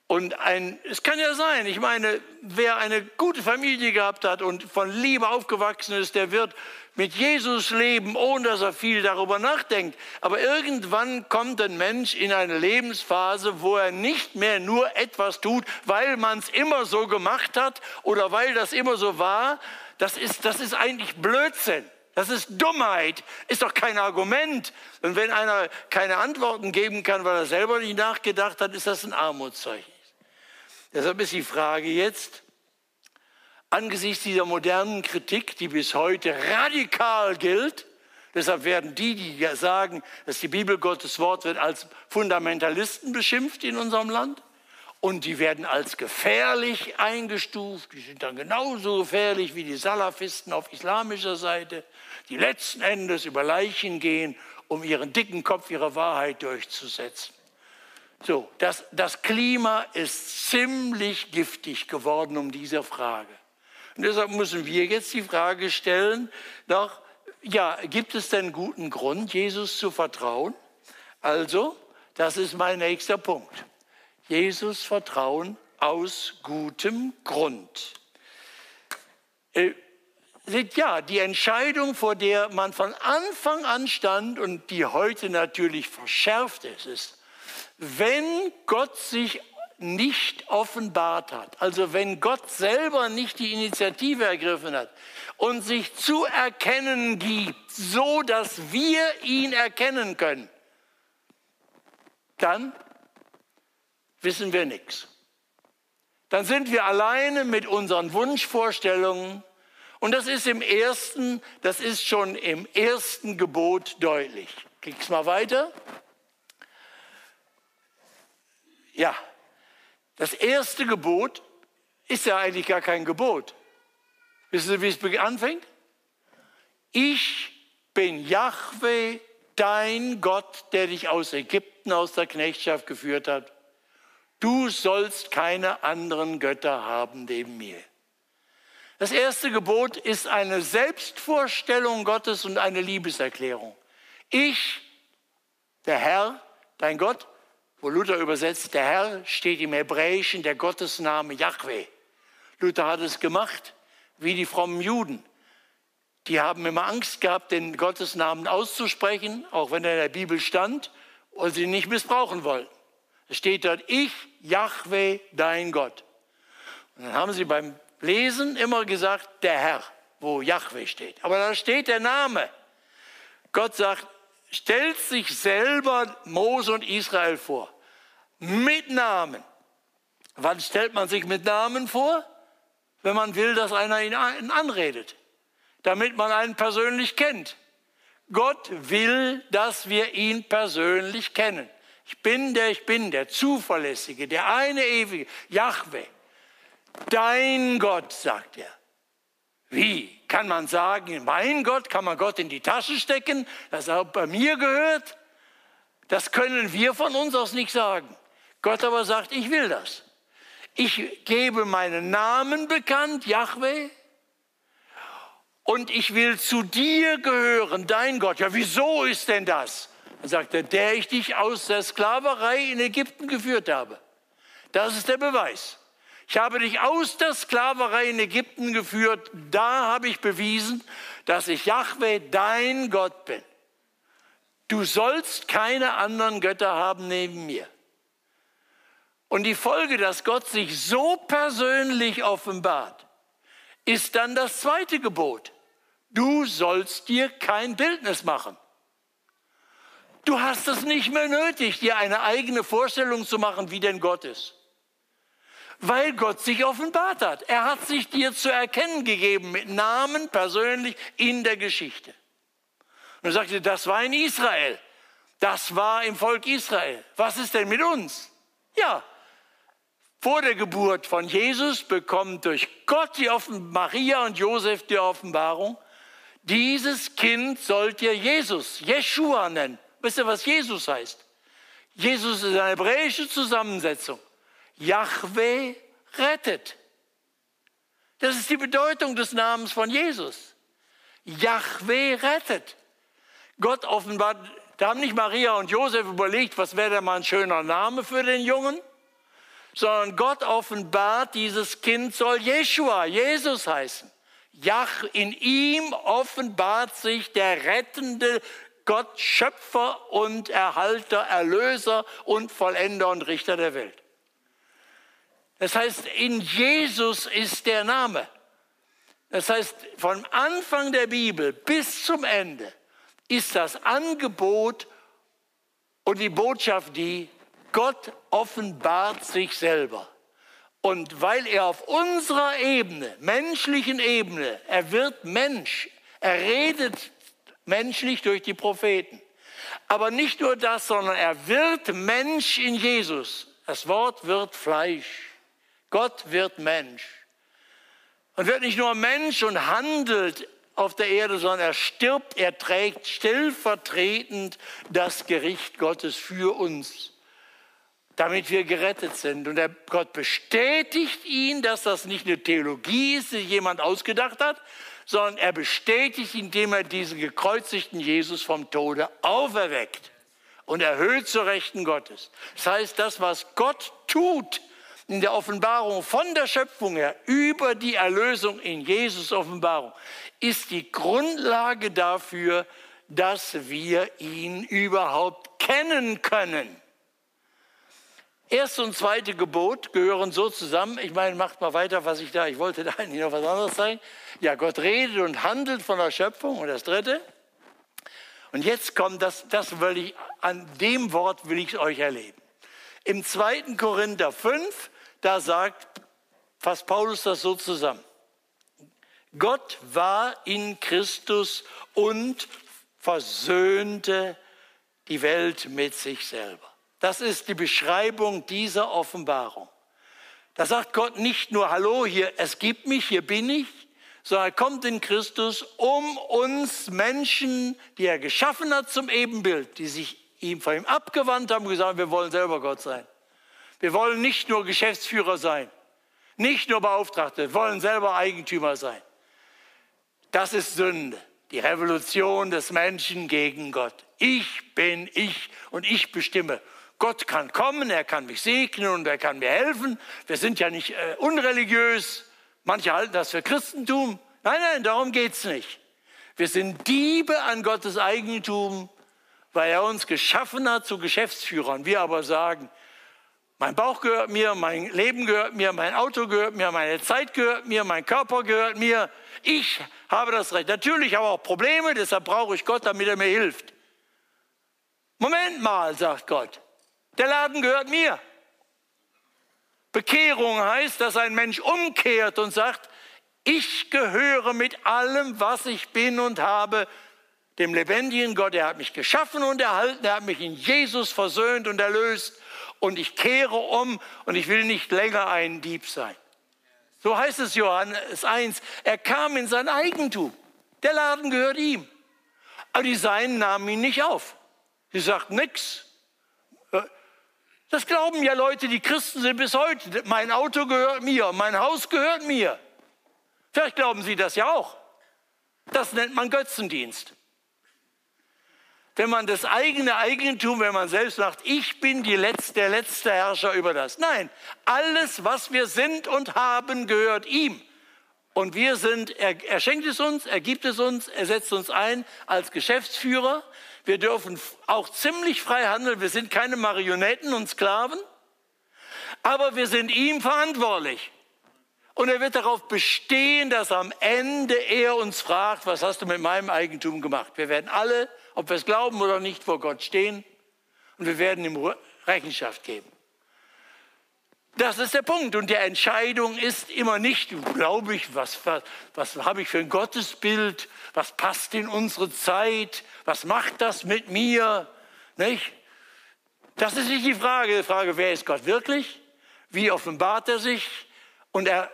Und ein, es kann ja sein, ich meine, wer eine gute Familie gehabt hat und von Liebe aufgewachsen ist, der wird mit Jesus leben, ohne dass er viel darüber nachdenkt. Aber irgendwann kommt ein Mensch in eine Lebensphase, wo er nicht mehr nur etwas tut, weil man es immer so gemacht hat oder weil das immer so war. Das ist, das ist eigentlich Blödsinn. Das ist Dummheit, ist doch kein Argument. Und wenn einer keine Antworten geben kann, weil er selber nicht nachgedacht hat, ist das ein Armutszeichen. Deshalb ist die Frage jetzt, angesichts dieser modernen Kritik, die bis heute radikal gilt, deshalb werden die, die sagen, dass die Bibel Gottes Wort wird, als Fundamentalisten beschimpft in unserem Land. Und die werden als gefährlich eingestuft. Die sind dann genauso gefährlich wie die Salafisten auf islamischer Seite, die letzten Endes über Leichen gehen, um ihren dicken Kopf ihrer Wahrheit durchzusetzen. So, das, das Klima ist ziemlich giftig geworden um diese Frage. Und deshalb müssen wir jetzt die Frage stellen, doch, ja, gibt es denn guten Grund, Jesus zu vertrauen? Also, das ist mein nächster Punkt. Jesus vertrauen aus gutem Grund. Äh, ja, die Entscheidung, vor der man von Anfang an stand und die heute natürlich verschärft ist, ist, wenn Gott sich nicht offenbart hat, also wenn Gott selber nicht die Initiative ergriffen hat und sich zu erkennen gibt, so dass wir ihn erkennen können, dann wissen wir nichts. Dann sind wir alleine mit unseren Wunschvorstellungen und das ist im ersten, das ist schon im ersten Gebot deutlich. Klick's mal weiter. Ja, das erste Gebot ist ja eigentlich gar kein Gebot. Wissen Sie, wie es anfängt? Ich bin Yahweh, dein Gott, der dich aus Ägypten, aus der Knechtschaft geführt hat. Du sollst keine anderen Götter haben neben mir. Das erste Gebot ist eine Selbstvorstellung Gottes und eine Liebeserklärung. Ich, der Herr, dein Gott, wo Luther übersetzt, der Herr steht im Hebräischen der Gottesname Yahweh. Luther hat es gemacht, wie die frommen Juden. die haben immer Angst gehabt, den Gottesnamen auszusprechen, auch wenn er in der Bibel stand, und sie nicht missbrauchen wollten. Es steht dort, ich, Yahweh, dein Gott. Und dann haben sie beim Lesen immer gesagt, der Herr, wo Yahweh steht. Aber da steht der Name. Gott sagt, stellt sich selber Mose und Israel vor. Mit Namen. Wann stellt man sich mit Namen vor? Wenn man will, dass einer ihn anredet. Damit man einen persönlich kennt. Gott will, dass wir ihn persönlich kennen. Ich bin der, ich bin der Zuverlässige, der eine ewige, Yahweh. Dein Gott, sagt er. Wie? Kann man sagen, mein Gott, kann man Gott in die Tasche stecken, dass er bei mir gehört? Das können wir von uns aus nicht sagen. Gott aber sagt, ich will das. Ich gebe meinen Namen bekannt, Yahweh, und ich will zu dir gehören, dein Gott. Ja, wieso ist denn das? Dann sagt er, der ich dich aus der Sklaverei in Ägypten geführt habe. Das ist der Beweis. Ich habe dich aus der Sklaverei in Ägypten geführt. Da habe ich bewiesen, dass ich Yahweh, dein Gott bin. Du sollst keine anderen Götter haben neben mir. Und die Folge, dass Gott sich so persönlich offenbart, ist dann das zweite Gebot. Du sollst dir kein Bildnis machen. Du hast es nicht mehr nötig, dir eine eigene Vorstellung zu machen, wie denn Gott ist weil Gott sich offenbart hat. Er hat sich dir zu erkennen gegeben mit Namen persönlich in der Geschichte. Und er sagte, das war in Israel. Das war im Volk Israel. Was ist denn mit uns? Ja, vor der Geburt von Jesus bekommt durch Gott die Offen Maria und Josef die Offenbarung. Dieses Kind sollt ihr Jesus, Jeshua nennen. Wisst ihr, was Jesus heißt? Jesus ist eine hebräische Zusammensetzung. Yahweh rettet. Das ist die Bedeutung des Namens von Jesus. Yahweh rettet. Gott offenbart, da haben nicht Maria und Josef überlegt, was wäre denn mal ein schöner Name für den Jungen, sondern Gott offenbart, dieses Kind soll Jeshua, Jesus heißen. Jach, in ihm offenbart sich der rettende Gott, Schöpfer und Erhalter, Erlöser und Vollender und Richter der Welt. Das heißt, in Jesus ist der Name. Das heißt, vom Anfang der Bibel bis zum Ende ist das Angebot und die Botschaft die, Gott offenbart sich selber. Und weil er auf unserer Ebene, menschlichen Ebene, er wird Mensch, er redet menschlich durch die Propheten. Aber nicht nur das, sondern er wird Mensch in Jesus. Das Wort wird Fleisch. Gott wird Mensch. Und wird nicht nur Mensch und handelt auf der Erde, sondern er stirbt, er trägt stellvertretend das Gericht Gottes für uns, damit wir gerettet sind. Und Gott bestätigt ihn, dass das nicht eine Theologie ist, die jemand ausgedacht hat, sondern er bestätigt, indem er diesen gekreuzigten Jesus vom Tode auferweckt und erhöht zur Rechten Gottes. Das heißt, das, was Gott tut, in der Offenbarung von der Schöpfung her über die Erlösung in Jesus Offenbarung ist die Grundlage dafür, dass wir ihn überhaupt kennen können. Erste und zweite Gebot gehören so zusammen. Ich meine, macht mal weiter, was ich da, ich wollte da eigentlich noch was anderes sagen. Ja, Gott redet und handelt von der Schöpfung. Und das dritte. Und jetzt kommt das, das will ich, an dem Wort will ich euch erleben. Im zweiten Korinther 5 da sagt, fasst Paulus das so zusammen. Gott war in Christus und versöhnte die Welt mit sich selber. Das ist die Beschreibung dieser Offenbarung. Da sagt Gott nicht nur, hallo, hier, es gibt mich, hier bin ich, sondern er kommt in Christus, um uns Menschen, die er geschaffen hat zum Ebenbild, die sich ihm von ihm abgewandt haben, gesagt, wir wollen selber Gott sein. Wir wollen nicht nur Geschäftsführer sein, nicht nur Beauftragte, wir wollen selber Eigentümer sein. Das ist Sünde, die Revolution des Menschen gegen Gott. Ich bin ich und ich bestimme. Gott kann kommen, er kann mich segnen und er kann mir helfen. Wir sind ja nicht äh, unreligiös. Manche halten das für Christentum. Nein, nein, darum geht es nicht. Wir sind Diebe an Gottes Eigentum, weil er uns geschaffen hat zu Geschäftsführern. Wir aber sagen, mein Bauch gehört mir, mein Leben gehört mir, mein Auto gehört mir, meine Zeit gehört mir, mein Körper gehört mir. Ich habe das Recht. Natürlich habe ich auch Probleme, deshalb brauche ich Gott, damit er mir hilft. Moment mal, sagt Gott, der Laden gehört mir. Bekehrung heißt, dass ein Mensch umkehrt und sagt, ich gehöre mit allem, was ich bin und habe, dem lebendigen Gott. Er hat mich geschaffen und erhalten, er hat mich in Jesus versöhnt und erlöst und ich kehre um und ich will nicht länger ein Dieb sein. So heißt es Johannes 1. Er kam in sein Eigentum. Der Laden gehört ihm. Aber die Seinen nahmen ihn nicht auf. Sie sagten nichts. Das glauben ja Leute, die Christen sind bis heute. Mein Auto gehört mir, mein Haus gehört mir. Vielleicht glauben Sie das ja auch. Das nennt man Götzendienst wenn man das eigene Eigentum, wenn man selbst sagt, ich bin letzte, der letzte Herrscher über das. Nein, alles, was wir sind und haben, gehört ihm. Und wir sind, er, er schenkt es uns, er gibt es uns, er setzt uns ein als Geschäftsführer. Wir dürfen auch ziemlich frei handeln. Wir sind keine Marionetten und Sklaven, aber wir sind ihm verantwortlich. Und er wird darauf bestehen, dass am Ende er uns fragt, was hast du mit meinem Eigentum gemacht? Wir werden alle ob wir es glauben oder nicht, vor Gott stehen und wir werden ihm Rechenschaft geben. Das ist der Punkt. Und die Entscheidung ist immer nicht, glaube ich, was, was, was habe ich für ein Gottesbild, was passt in unsere Zeit, was macht das mit mir, nicht? Das ist nicht die Frage. Die Frage, wer ist Gott wirklich? Wie offenbart er sich? Und er,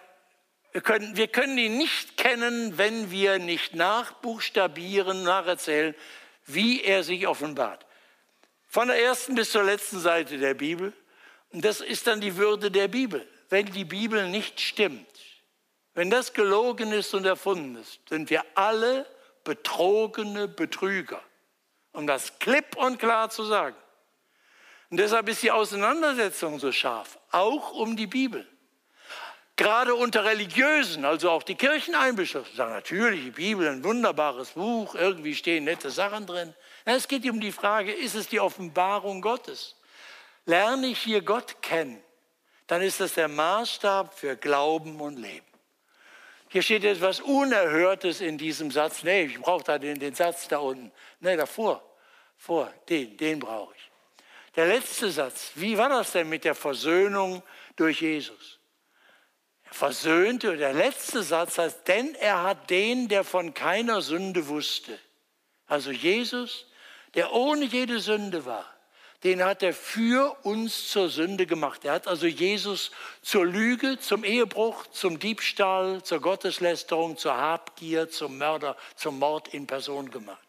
wir, können, wir können ihn nicht kennen, wenn wir nicht nachbuchstabieren, nacherzählen, wie er sich offenbart. Von der ersten bis zur letzten Seite der Bibel. Das ist dann die Würde der Bibel. Wenn die Bibel nicht stimmt, wenn das gelogen ist und erfunden ist, sind wir alle betrogene Betrüger. Um das klipp und klar zu sagen. Und deshalb ist die Auseinandersetzung so scharf, auch um die Bibel. Gerade unter Religiösen, also auch die Kircheneinbischöfe, sagen natürlich, die Bibel ein wunderbares Buch, irgendwie stehen nette Sachen drin. Es geht um die Frage, ist es die Offenbarung Gottes? Lerne ich hier Gott kennen, dann ist das der Maßstab für Glauben und Leben. Hier steht etwas Unerhörtes in diesem Satz. Nee, ich brauche da den, den Satz da unten. Nee, davor, vor, den, den brauche ich. Der letzte Satz, wie war das denn mit der Versöhnung durch Jesus? versöhnte. Der letzte Satz heißt, denn er hat den, der von keiner Sünde wusste. Also Jesus, der ohne jede Sünde war, den hat er für uns zur Sünde gemacht. Er hat also Jesus zur Lüge, zum Ehebruch, zum Diebstahl, zur Gotteslästerung, zur Habgier, zum Mörder, zum Mord in Person gemacht.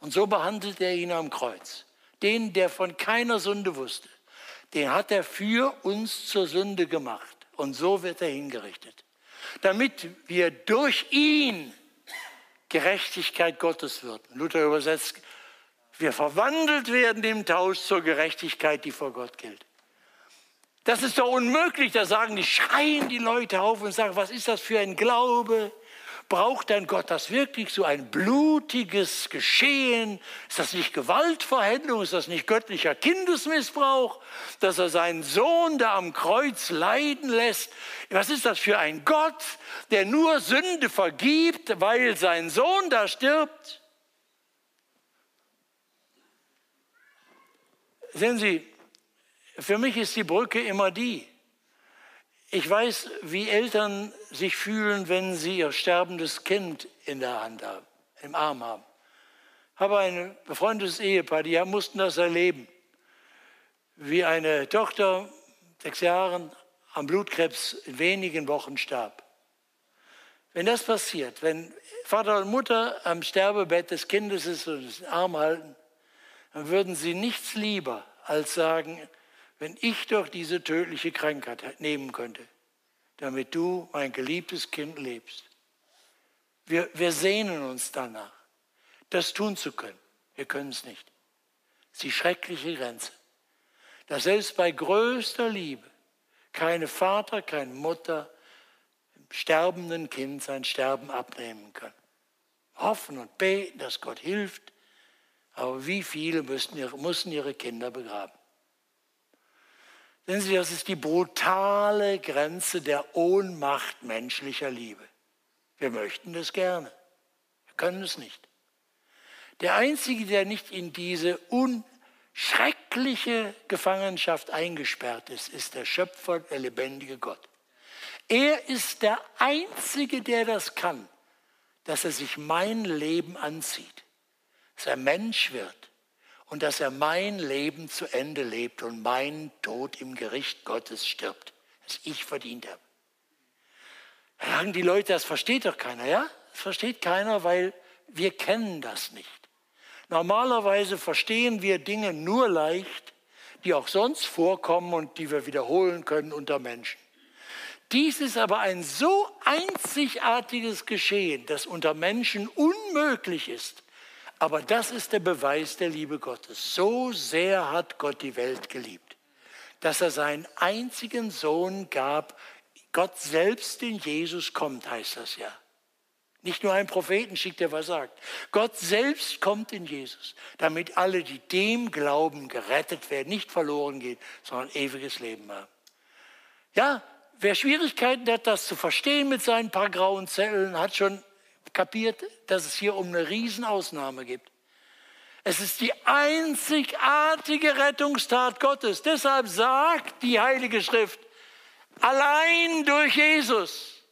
Und so behandelt er ihn am Kreuz. Den, der von keiner Sünde wusste, den hat er für uns zur Sünde gemacht. Und so wird er hingerichtet. Damit wir durch ihn Gerechtigkeit Gottes wird. Luther übersetzt, wir verwandelt werden im Tausch zur Gerechtigkeit, die vor Gott gilt. Das ist doch unmöglich. Da sagen die, schreien die Leute auf und sagen, was ist das für ein Glaube? Braucht dann Gott das wirklich so ein blutiges Geschehen? Ist das nicht Gewaltverhändung? Ist das nicht göttlicher Kindesmissbrauch, dass er seinen Sohn da am Kreuz leiden lässt? Was ist das für ein Gott, der nur Sünde vergibt, weil sein Sohn da stirbt? Sehen Sie, für mich ist die Brücke immer die, ich weiß, wie Eltern sich fühlen, wenn sie ihr sterbendes Kind in der Hand haben, im Arm haben. Ich habe ein befreundetes Ehepaar, die mussten das erleben, wie eine Tochter, sechs Jahren, am Blutkrebs in wenigen Wochen starb. Wenn das passiert, wenn Vater und Mutter am Sterbebett des Kindes ist und den Arm halten, dann würden sie nichts lieber als sagen, wenn ich doch diese tödliche Krankheit nehmen könnte, damit du, mein geliebtes Kind, lebst. Wir, wir sehnen uns danach, das tun zu können. Wir können es nicht. Das ist die schreckliche Grenze. Dass selbst bei größter Liebe keine Vater, keine Mutter dem sterbenden Kind sein Sterben abnehmen kann. hoffen und beten, dass Gott hilft. Aber wie viele müssen ihre, mussten ihre Kinder begraben? Sehen Sie, das ist die brutale Grenze der Ohnmacht menschlicher Liebe. Wir möchten das gerne, wir können es nicht. Der Einzige, der nicht in diese unschreckliche Gefangenschaft eingesperrt ist, ist der Schöpfer, der lebendige Gott. Er ist der Einzige, der das kann, dass er sich mein Leben anzieht, dass er Mensch wird und dass er mein Leben zu Ende lebt und meinen Tod im Gericht Gottes stirbt, das ich verdient habe. Da sagen die Leute, das versteht doch keiner, ja? Das versteht keiner, weil wir kennen das nicht. Normalerweise verstehen wir Dinge nur leicht, die auch sonst vorkommen und die wir wiederholen können unter Menschen. Dies ist aber ein so einzigartiges Geschehen, das unter Menschen unmöglich ist. Aber das ist der Beweis der Liebe Gottes. So sehr hat Gott die Welt geliebt, dass er seinen einzigen Sohn gab. Gott selbst in Jesus kommt, heißt das ja. Nicht nur ein Propheten schickt, der was sagt. Gott selbst kommt in Jesus, damit alle, die dem glauben, gerettet werden, nicht verloren gehen, sondern ewiges Leben haben. Ja, Wer Schwierigkeiten hat, das zu verstehen mit seinen paar grauen Zellen, hat schon kapiert, dass es hier um eine Riesenausnahme gibt. Es ist die einzigartige Rettungstat Gottes. Deshalb sagt die Heilige Schrift, allein durch Jesus.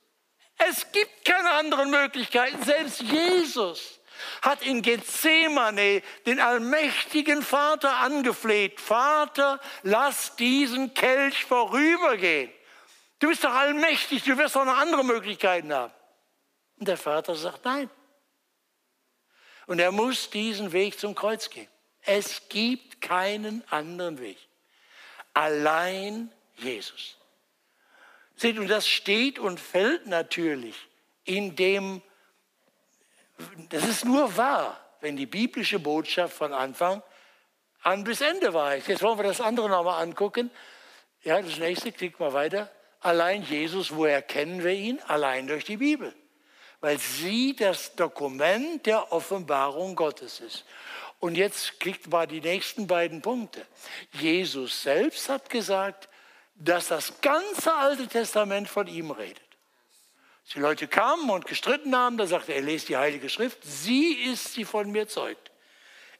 Es gibt keine anderen Möglichkeiten. Selbst Jesus hat in Gethsemane den allmächtigen Vater angefleht. Vater, lass diesen Kelch vorübergehen. Du bist doch allmächtig, du wirst doch noch andere Möglichkeiten haben. Und der Vater sagt nein. Und er muss diesen Weg zum Kreuz gehen. Es gibt keinen anderen Weg. Allein Jesus. Seht, und das steht und fällt natürlich in dem, das ist nur wahr, wenn die biblische Botschaft von Anfang an bis Ende ist. Jetzt wollen wir das andere nochmal angucken. Ja, das nächste, klick mal weiter. Allein Jesus, woher kennen wir ihn? Allein durch die Bibel. Weil sie das Dokument der Offenbarung Gottes ist. Und jetzt klickt mal die nächsten beiden Punkte. Jesus selbst hat gesagt, dass das ganze Alte Testament von ihm redet. Die Leute kamen und gestritten haben, da sagte er, er lest die Heilige Schrift, sie ist, sie von mir zeugt.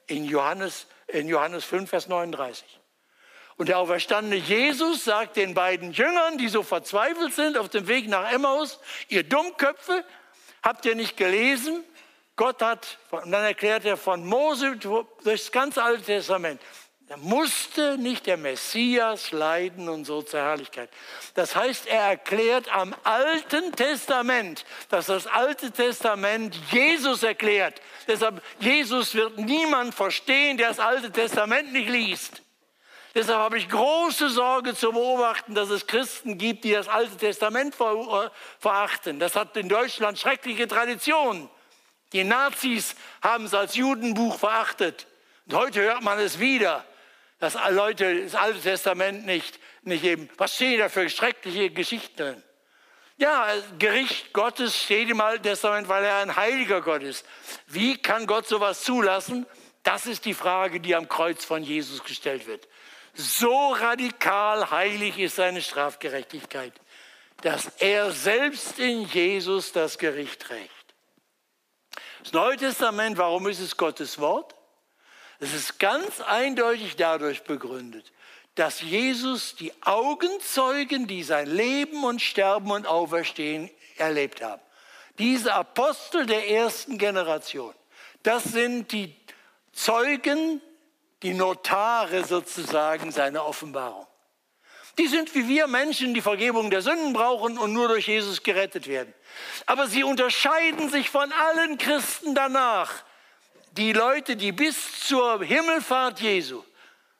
In Johannes, in Johannes 5, Vers 39. Und der auferstandene Jesus sagt den beiden Jüngern, die so verzweifelt sind auf dem Weg nach Emmaus, ihr Dummköpfe, habt ihr nicht gelesen? Gott hat, und dann erklärt er von Mose durch das ganze Alte Testament, da musste nicht der Messias leiden und so zur Herrlichkeit. Das heißt, er erklärt am Alten Testament, dass das Alte Testament Jesus erklärt. Deshalb, Jesus wird niemand verstehen, der das Alte Testament nicht liest. Deshalb habe ich große Sorge zu beobachten, dass es Christen gibt, die das Alte Testament äh, verachten. Das hat in Deutschland schreckliche Traditionen. Die Nazis haben es als Judenbuch verachtet. Und heute hört man es wieder, dass Leute das Alte Testament nicht, nicht eben, was stehen da für schreckliche Geschichten? Ja, Gericht Gottes steht im Alten Testament, weil er ein heiliger Gott ist. Wie kann Gott sowas zulassen? Das ist die Frage, die am Kreuz von Jesus gestellt wird. So radikal heilig ist seine Strafgerechtigkeit, dass er selbst in Jesus das Gericht trägt. Das Neue Testament, warum ist es Gottes Wort? Es ist ganz eindeutig dadurch begründet, dass Jesus die Augenzeugen, die sein Leben und Sterben und Auferstehen erlebt haben, diese Apostel der ersten Generation, das sind die Zeugen die Notare sozusagen seiner Offenbarung. Die sind wie wir Menschen, die Vergebung der Sünden brauchen und nur durch Jesus gerettet werden. Aber sie unterscheiden sich von allen Christen danach. Die Leute, die bis zur Himmelfahrt Jesu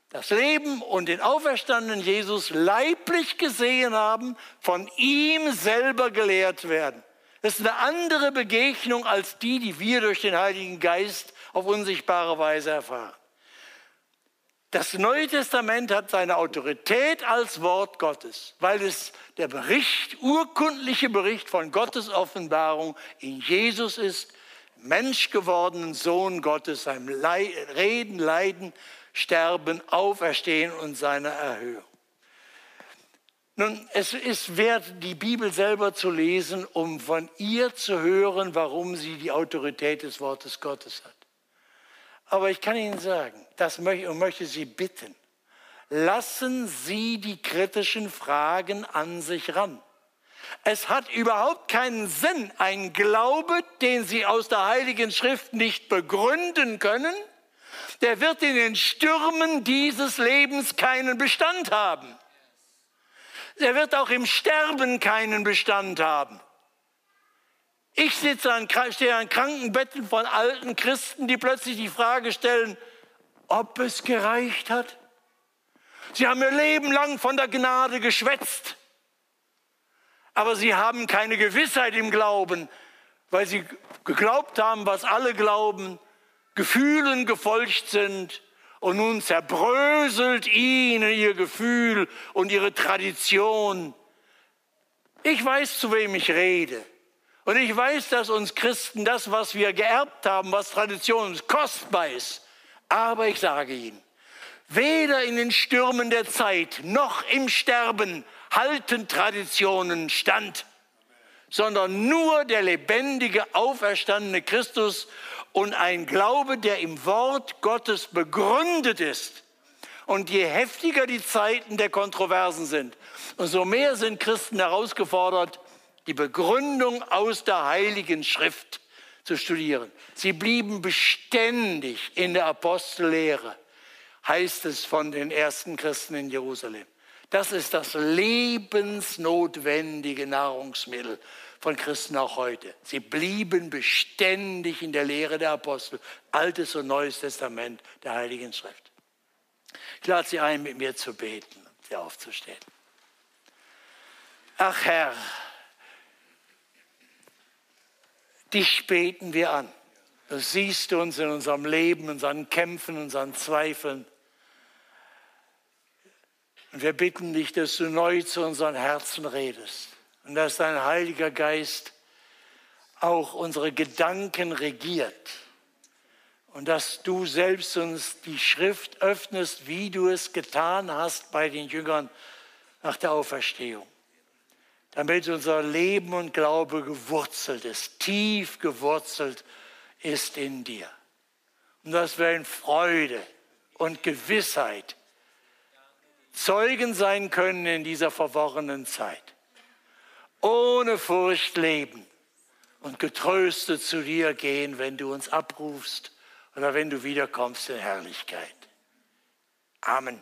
das Leben und den auferstandenen Jesus leiblich gesehen haben, von ihm selber gelehrt werden. Das ist eine andere Begegnung als die, die wir durch den Heiligen Geist auf unsichtbare Weise erfahren. Das Neue Testament hat seine Autorität als Wort Gottes, weil es der Bericht, urkundliche Bericht von Gottes Offenbarung in Jesus ist, menschgewordenen Sohn Gottes, seinem Reden, Leiden, Sterben, Auferstehen und seiner Erhöhung. Nun, es ist wert, die Bibel selber zu lesen, um von ihr zu hören, warum sie die Autorität des Wortes Gottes hat. Aber ich kann Ihnen sagen, das möchte, und möchte Sie bitten, lassen Sie die kritischen Fragen an sich ran. Es hat überhaupt keinen Sinn, ein Glaube, den Sie aus der Heiligen Schrift nicht begründen können, der wird in den Stürmen dieses Lebens keinen Bestand haben. Der wird auch im Sterben keinen Bestand haben. Ich sitze an, stehe an Krankenbetten von alten Christen, die plötzlich die Frage stellen, ob es gereicht hat. Sie haben ihr Leben lang von der Gnade geschwätzt, aber sie haben keine Gewissheit im Glauben, weil sie geglaubt haben, was alle glauben, Gefühlen gefolgt sind und nun zerbröselt ihnen ihr Gefühl und ihre Tradition. Ich weiß, zu wem ich rede. Und ich weiß, dass uns Christen das, was wir geerbt haben, was Tradition ist, kostbar ist. Aber ich sage Ihnen, weder in den Stürmen der Zeit noch im Sterben halten Traditionen stand, sondern nur der lebendige, auferstandene Christus und ein Glaube, der im Wort Gottes begründet ist. Und je heftiger die Zeiten der Kontroversen sind, umso mehr sind Christen herausgefordert, die Begründung aus der Heiligen Schrift zu studieren. Sie blieben beständig in der Apostellehre, heißt es von den ersten Christen in Jerusalem. Das ist das lebensnotwendige Nahrungsmittel von Christen auch heute. Sie blieben beständig in der Lehre der Apostel, Altes und Neues Testament der Heiligen Schrift. Ich lade Sie ein, mit mir zu beten und Sie aufzustehen. Ach Herr, dich beten wir an. Du siehst uns in unserem Leben, in unseren Kämpfen, in unseren Zweifeln. Und wir bitten dich, dass du neu zu unseren Herzen redest und dass dein Heiliger Geist auch unsere Gedanken regiert und dass du selbst uns die Schrift öffnest, wie du es getan hast bei den Jüngern nach der Auferstehung, damit unser Leben und Glaube gewurzelt ist, tief gewurzelt ist in dir. Und dass wir in Freude und Gewissheit Zeugen sein können in dieser verworrenen Zeit ohne Furcht leben und getröstet zu dir gehen, wenn du uns abrufst oder wenn du wiederkommst in Herrlichkeit. Amen.